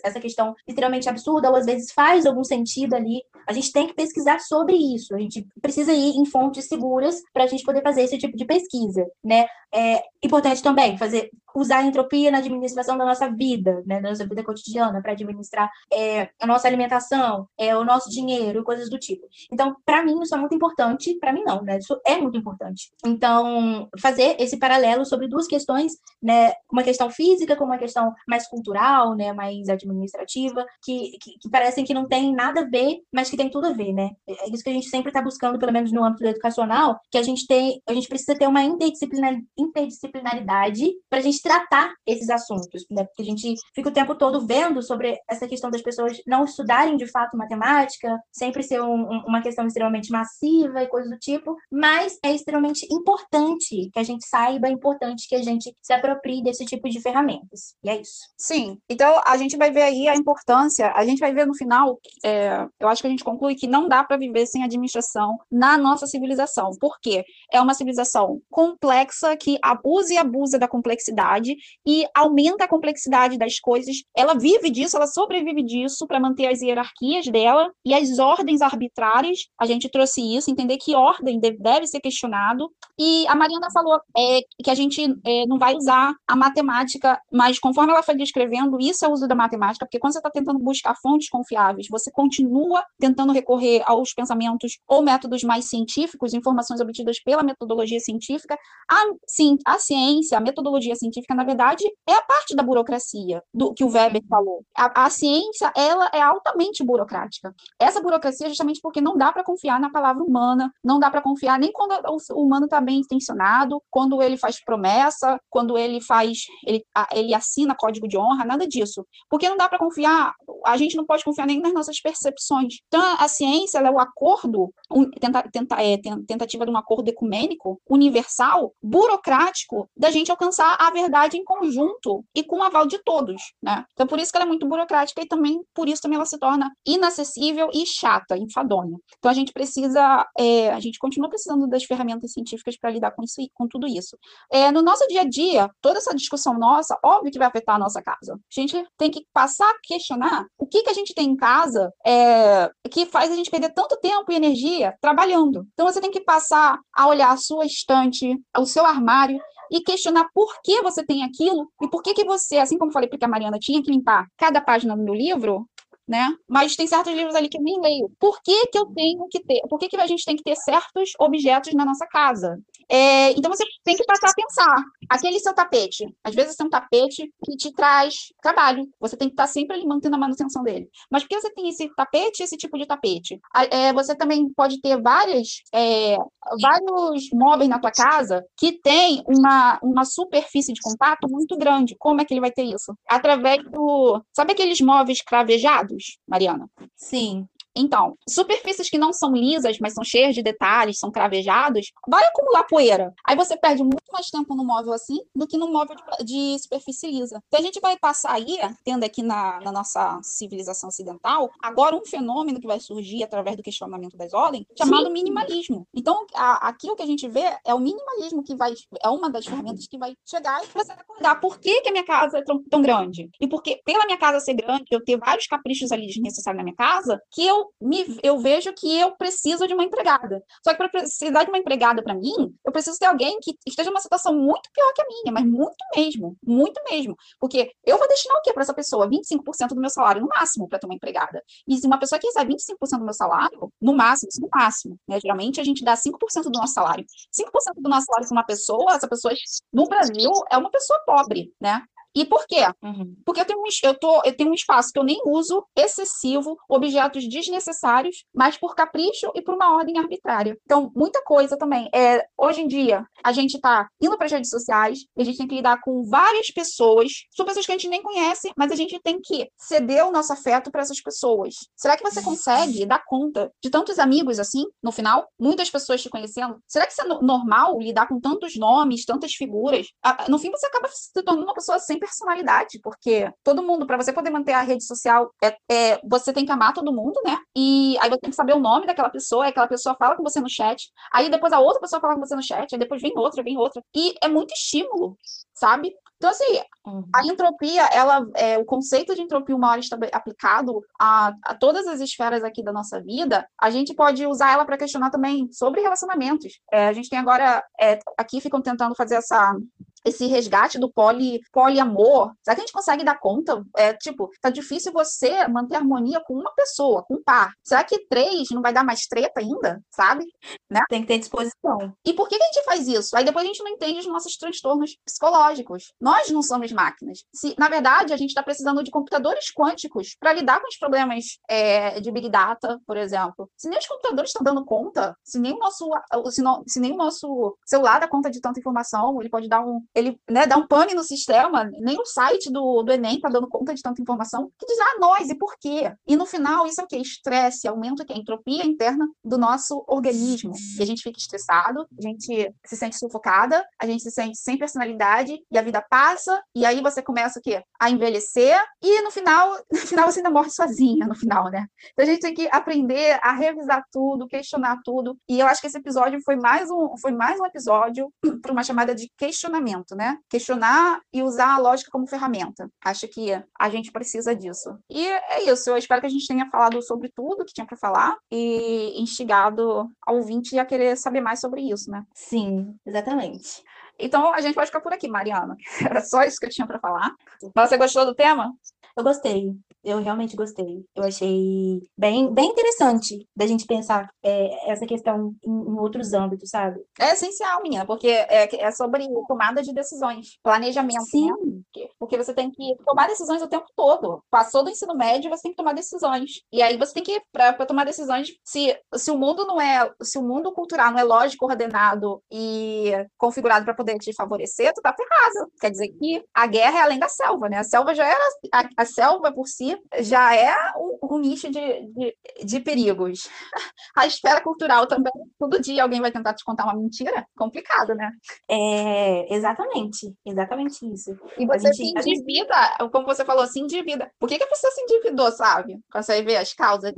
Speaker 2: essa questão extremamente absurda, ou às vezes faz algum sentido ali. A gente tem que pesquisar sobre isso. A gente precisa ir em fontes seguras para a gente poder fazer esse tipo de pesquisa, né? É importante também fazer usar a entropia na administração da nossa vida, né, da nossa vida cotidiana, para administrar é, a nossa alimentação, é, o nosso dinheiro, coisas do tipo. Então, para mim, isso é muito importante. Para mim, não, né? Isso é muito importante. Então, fazer esse paralelo sobre duas questões, né? Uma questão física com uma questão mais cultural, né? Mais administrativa, que, que, que parecem que não tem nada a ver, mas que tem tudo a ver, né? É isso que a gente sempre está buscando, pelo menos no âmbito educacional, que a gente tem, a gente precisa ter uma interdisciplinar, interdisciplinaridade para a gente tratar esses assuntos, né? Porque a gente fica o tempo todo vendo sobre essa questão das pessoas não estudarem de fato matemática, sempre ser um, um, uma questão extremamente massiva e coisas do tipo, mas é extremamente importante que a gente saiba, é importante que a gente se aproprie desse tipo de ferramentas. E é isso.
Speaker 1: Sim. Então a gente vai ver aí a importância, a gente vai ver no final, é, eu acho que a gente conclui que não dá para viver sem administração na nossa civilização. Por quê? É uma civilização complexa que abusa e abusa da complexidade complexidade e aumenta a complexidade das coisas. Ela vive disso, ela sobrevive disso para manter as hierarquias dela e as ordens arbitrárias. A gente trouxe isso, entender que ordem deve ser questionado. E a Mariana falou é, que a gente é, não vai usar a matemática, mas conforme ela foi descrevendo, isso é o uso da matemática, porque quando você está tentando buscar fontes confiáveis, você continua tentando recorrer aos pensamentos ou métodos mais científicos, informações obtidas pela metodologia científica. A, sim, a ciência, a metodologia científica, na verdade, é a parte da burocracia, do que o Weber falou. A, a ciência, ela é altamente burocrática. Essa burocracia é justamente porque não dá para confiar na palavra humana, não dá para confiar nem quando o humano está bem intencionado, quando ele faz promessa, quando ele faz, ele, ele assina código de honra, nada disso. Porque não dá para confiar, a gente não pode confiar nem nas nossas percepções. Então, a ciência é o acordo, um, tenta, tenta, é, tentativa de um acordo ecumênico, universal, burocrático, da gente alcançar a verdade em conjunto e com o aval de todos, né? Então, por isso que ela é muito burocrática e também, por isso também ela se torna inacessível e chata, enfadonha. Então, a gente precisa, é, a gente continua precisando das ferramentas científicas para lidar com isso, com tudo isso. É, no nosso dia a dia, toda essa discussão nossa, óbvio que vai afetar a nossa casa. A gente tem que passar a questionar o que, que a gente tem em casa é, que faz a gente perder tanto tempo e energia trabalhando. Então, você tem que passar a olhar a sua estante, o seu armário e questionar por que você tem aquilo e por que que você, assim como falei porque a Mariana tinha que limpar cada página do meu livro, né? Mas tem certos livros ali que eu nem leio. Por que, que eu tenho que ter? Por que, que a gente tem que ter certos objetos na nossa casa? É, então você tem que passar a pensar. Aquele seu tapete, às vezes é um tapete que te traz trabalho. Você tem que estar sempre ali mantendo a manutenção dele. Mas por que você tem esse tapete, esse tipo de tapete? É, você também pode ter várias, é, vários móveis na tua casa que tem uma, uma superfície de contato muito grande. Como é que ele vai ter isso? Através do. Sabe aqueles móveis cravejados, Mariana?
Speaker 2: Sim.
Speaker 1: Então, superfícies que não são lisas, mas são cheias de detalhes, são cravejados, vai acumular poeira. Aí você perde muito mais tempo no móvel assim do que no móvel de, de superfície lisa. Então a gente vai passar aí, tendo aqui na, na, nossa civilização ocidental, agora um fenômeno que vai surgir através do questionamento das ordens, chamado Sim. minimalismo. Então, a, aqui o que a gente vê é o minimalismo que vai, é uma das ferramentas que vai chegar e você acordar por que, que a minha casa é tão, tão grande. E porque, pela minha casa ser grande, eu ter vários caprichos ali desnecessários na minha casa, que eu me, eu vejo que eu preciso de uma empregada. Só que para precisar de uma empregada para mim, eu preciso ter alguém que esteja numa situação muito pior que a minha, mas muito mesmo, muito mesmo. Porque eu vou destinar o quê para essa pessoa? 25% do meu salário no máximo para ter uma empregada. E se uma pessoa recebe 25% do meu salário, no máximo, isso no máximo, né? Geralmente a gente dá 5% do nosso salário. 5% do nosso salário para uma pessoa, essa pessoa no Brasil é uma pessoa pobre, né? E por quê? Uhum. Porque eu tenho, um, eu, tô, eu tenho um espaço que eu nem uso excessivo, objetos desnecessários, mas por capricho e por uma ordem arbitrária. Então, muita coisa também. É, hoje em dia, a gente está indo para as redes sociais, a gente tem que lidar com várias pessoas, são pessoas que a gente nem conhece, mas a gente tem que ceder o nosso afeto para essas pessoas. Será que você consegue dar conta de tantos amigos assim, no final? Muitas pessoas te conhecendo? Será que isso é normal lidar com tantos nomes, tantas figuras? No fim, você acaba se tornando uma pessoa sem personalidade, porque todo mundo, para você poder manter a rede social, é, é, você tem que amar todo mundo, né? E aí você tem que saber o nome daquela pessoa, aquela pessoa fala com você no chat, aí depois a outra pessoa fala com você no chat, aí depois vem outra, vem outra. E é muito estímulo, sabe? Então, assim, uhum. a entropia, ela, é, o conceito de entropia, uma hora aplicado a, a todas as esferas aqui da nossa vida, a gente pode usar ela para questionar também sobre relacionamentos. É, a gente tem agora, é, aqui ficam tentando fazer essa esse resgate do poli, poliamor, será que a gente consegue dar conta? É, tipo, tá difícil você manter harmonia com uma pessoa, com um par. Será que três não vai dar mais treta ainda, sabe?
Speaker 2: Né? Tem que ter disposição.
Speaker 1: E por que, que a gente faz isso? Aí depois a gente não entende os nossos transtornos psicológicos. Nós não somos máquinas. Se, na verdade, a gente está precisando de computadores quânticos para lidar com os problemas é, de Big Data, por exemplo. Se nem os computadores estão dando conta, se nem o nosso, se, não, se nem o nosso celular dá conta de tanta informação, ele pode dar um, ele né, dá um pane no sistema, nem o site do, do Enem está dando conta de tanta informação, que diz, ah, nós, e por quê? E no final, isso é o quê? Estresse, aumenta a entropia interna do nosso organismo. E a gente fica estressado, a gente se sente sufocada, a gente se sente sem personalidade, e a vida passa, e aí você começa o quê? A envelhecer, e no final, no final você ainda morre sozinha, no final, né? Então a gente tem que aprender a revisar tudo, questionar tudo, e eu acho que esse episódio foi mais um, foi mais um episódio para uma chamada de questionamento pensamento, né? Questionar e usar a lógica como ferramenta. Acho que a gente precisa disso. E é isso. Eu espero que a gente tenha falado sobre tudo que tinha para falar e instigado ao ouvinte a querer saber mais sobre isso, né?
Speaker 2: Sim, exatamente.
Speaker 1: Então a gente pode ficar por aqui, Mariana. Era só isso que eu tinha para falar. Você gostou do tema?
Speaker 2: Eu gostei. Eu realmente gostei. Eu achei bem, bem interessante da gente pensar é, essa questão em, em, outros âmbitos, sabe?
Speaker 1: É essencial, minha, porque é, é sobre tomada de decisões, planejamento.
Speaker 2: Sim.
Speaker 1: Né? Porque você tem que tomar decisões o tempo todo. Passou do ensino médio, você tem que tomar decisões. E aí você tem que, para tomar decisões, se, se o mundo não é, se o mundo cultural não é lógico, ordenado e configurado para poder te favorecer, tu tá ferrado. Quer dizer que a guerra é além da selva, né? A selva já era. A, a selva por si já é um, um nicho de, de, de, perigos. A esfera cultural também, todo dia alguém vai tentar te contar uma mentira, complicado, né?
Speaker 2: É, exatamente, exatamente isso.
Speaker 1: E você gente, se endivida, gente... como você falou, se endivida. Por que, que a pessoa se endividou, sabe? Você vê as causas.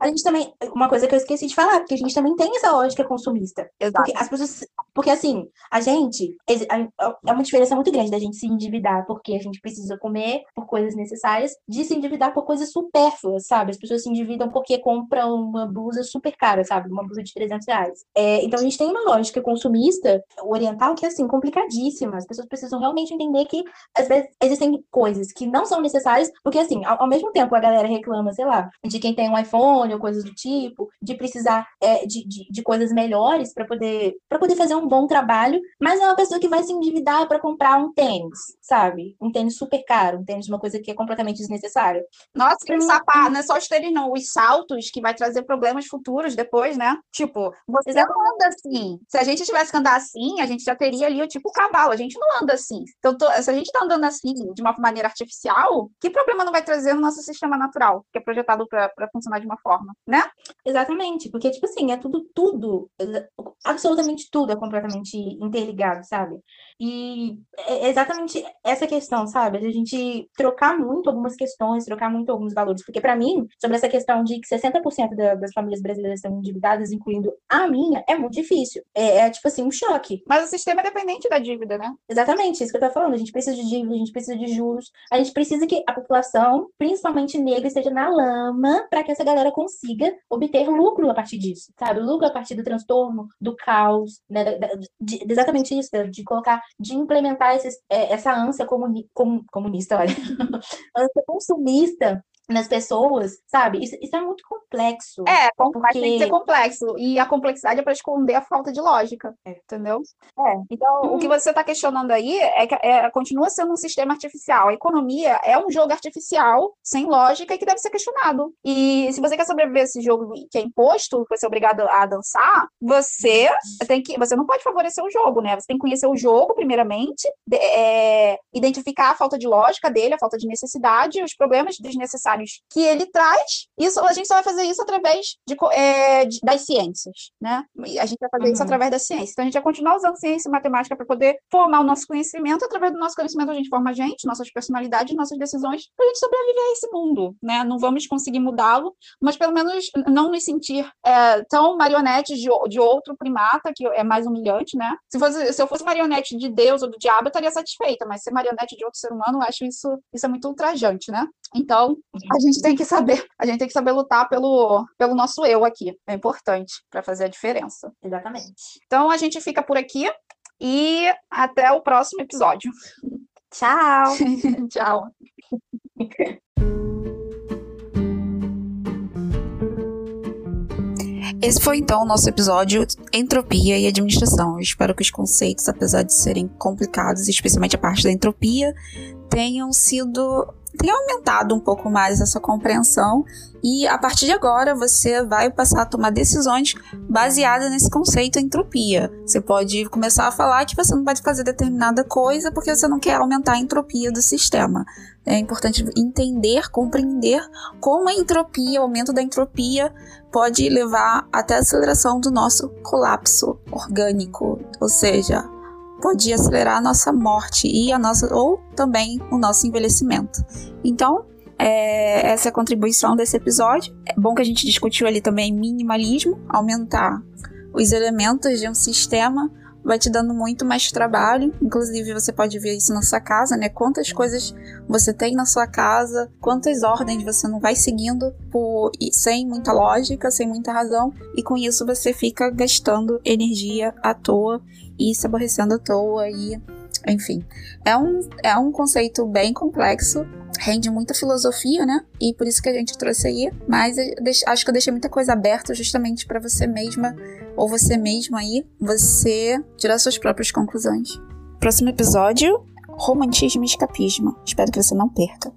Speaker 2: A gente também, uma coisa que eu esqueci de falar, porque a gente também tem essa lógica consumista.
Speaker 1: Exato.
Speaker 2: Porque as pessoas, porque assim, a gente, é uma diferença muito grande da gente se endividar porque a gente precisa comer por coisas necessárias, de se endividar por coisas supérfluas, sabe? As pessoas se endividam porque compram uma blusa super cara, sabe? Uma blusa de 300 reais. É, então a gente tem uma lógica consumista oriental que é assim, complicadíssima. As pessoas precisam realmente entender que às vezes existem coisas que não são necessárias, porque assim, ao, ao mesmo tempo a galera reclama, sei lá, de quem tem um iPhone ou coisas do tipo, de precisar é, de, de, de, coisas melhores para poder para poder fazer um bom trabalho, mas é uma pessoa que vai se endividar para comprar um tênis, sabe? Um tênis super caro, um tênis uma coisa que é completamente desnecessária.
Speaker 1: Nossa, que sapato, não é só os tênis, não, os saltos que vai trazer problemas futuros depois, né? Tipo, você Exato. não anda assim. Se a gente tivesse que andar assim, a gente já teria ali o tipo cavalo. A gente não anda assim. Então, tô, se a gente tá andando assim, de uma maneira artificial, que problema não vai trazer no nosso sistema natural, que é projetado para funcionar de uma forma, né?
Speaker 2: Exatamente, porque, tipo assim, é tudo, tudo, absolutamente tudo é completamente interligado, sabe? E é exatamente essa questão, sabe? A gente trocar muito algumas questões, trocar muito alguns valores. Porque, para mim, sobre essa questão de que 60% da, das famílias brasileiras estão endividadas, incluindo a minha, é muito difícil. É, é, tipo assim, um choque.
Speaker 1: Mas o sistema é dependente da dívida, né?
Speaker 2: Exatamente, isso que eu tô falando. A gente precisa de dívida, a gente precisa de juros, a gente precisa que a população, principalmente negra, esteja na lama para que essa galera consiga obter lucro a partir disso, sabe? Lucro a partir do transtorno, do caos, né? De, de, exatamente isso, de colocar de implementar esses, é, essa ânsia comuni, com, comunista, olha, ânsia consumista nas pessoas, sabe? Isso, isso é muito complexo.
Speaker 1: É, porque... mas tem que ser complexo. E a complexidade é para esconder a falta de lógica, é. entendeu? É. Então, hum. o que uhum. você está questionando aí é que é, continua sendo um sistema artificial. A economia é um jogo artificial, sem lógica, e que deve ser questionado. E se você quer sobreviver a esse jogo que é imposto, você é obrigado a dançar, você tem que. Você não pode favorecer o jogo, né? Você tem que conhecer o jogo, primeiramente, de, é, identificar a falta de lógica dele, a falta de necessidade, os problemas desnecessários que ele traz. Isso a gente só vai fazer isso através de, é, de das ciências, né? A gente vai fazer uhum. isso através da ciência. Então a gente vai continuar usando ciência e matemática para poder formar o nosso conhecimento. Através do nosso conhecimento a gente forma a gente, nossas personalidades, nossas decisões, para a gente sobreviver a esse mundo, né? Não vamos conseguir mudá-lo, mas pelo menos não nos sentir é, tão marionetes de, de outro primata que é mais humilhante, né? Se, fosse, se eu fosse marionete de Deus ou do diabo, eu estaria satisfeita, mas ser marionete de outro ser humano, eu acho isso, isso é muito ultrajante, né? Então, a gente tem que saber, a gente tem que saber lutar pelo, pelo nosso eu aqui. É importante para fazer a diferença.
Speaker 2: Exatamente.
Speaker 1: Então, a gente fica por aqui e até o próximo episódio.
Speaker 2: Tchau.
Speaker 1: Tchau.
Speaker 5: Esse foi então o nosso episódio Entropia e Administração. Eu espero que os conceitos, apesar de serem complicados, especialmente a parte da entropia, tenham sido tem aumentado um pouco mais essa compreensão e a partir de agora você vai passar a tomar decisões baseadas nesse conceito entropia. Você pode começar a falar que você não pode fazer determinada coisa porque você não quer aumentar a entropia do sistema. É importante entender, compreender como a entropia, o aumento da entropia, pode levar até a aceleração do nosso colapso orgânico, ou seja, pode acelerar a nossa morte e a nossa ou também o nosso envelhecimento. Então, é, essa é a contribuição desse episódio. É bom que a gente discutiu ali também minimalismo, aumentar os elementos de um sistema,
Speaker 1: vai te dando muito mais trabalho. Inclusive, você pode ver isso na sua casa, né? Quantas coisas você tem na sua casa, quantas ordens você não vai seguindo por, sem muita lógica, sem muita razão, e com isso você fica gastando energia à toa e se aborrecendo à toa e enfim, é um, é um conceito bem complexo, rende muita filosofia, né? E por isso que a gente trouxe aí. Mas acho que eu deixei muita coisa aberta justamente para você mesma ou você mesmo aí, você tirar suas próprias conclusões. Próximo episódio: romantismo e escapismo. Espero que você não perca.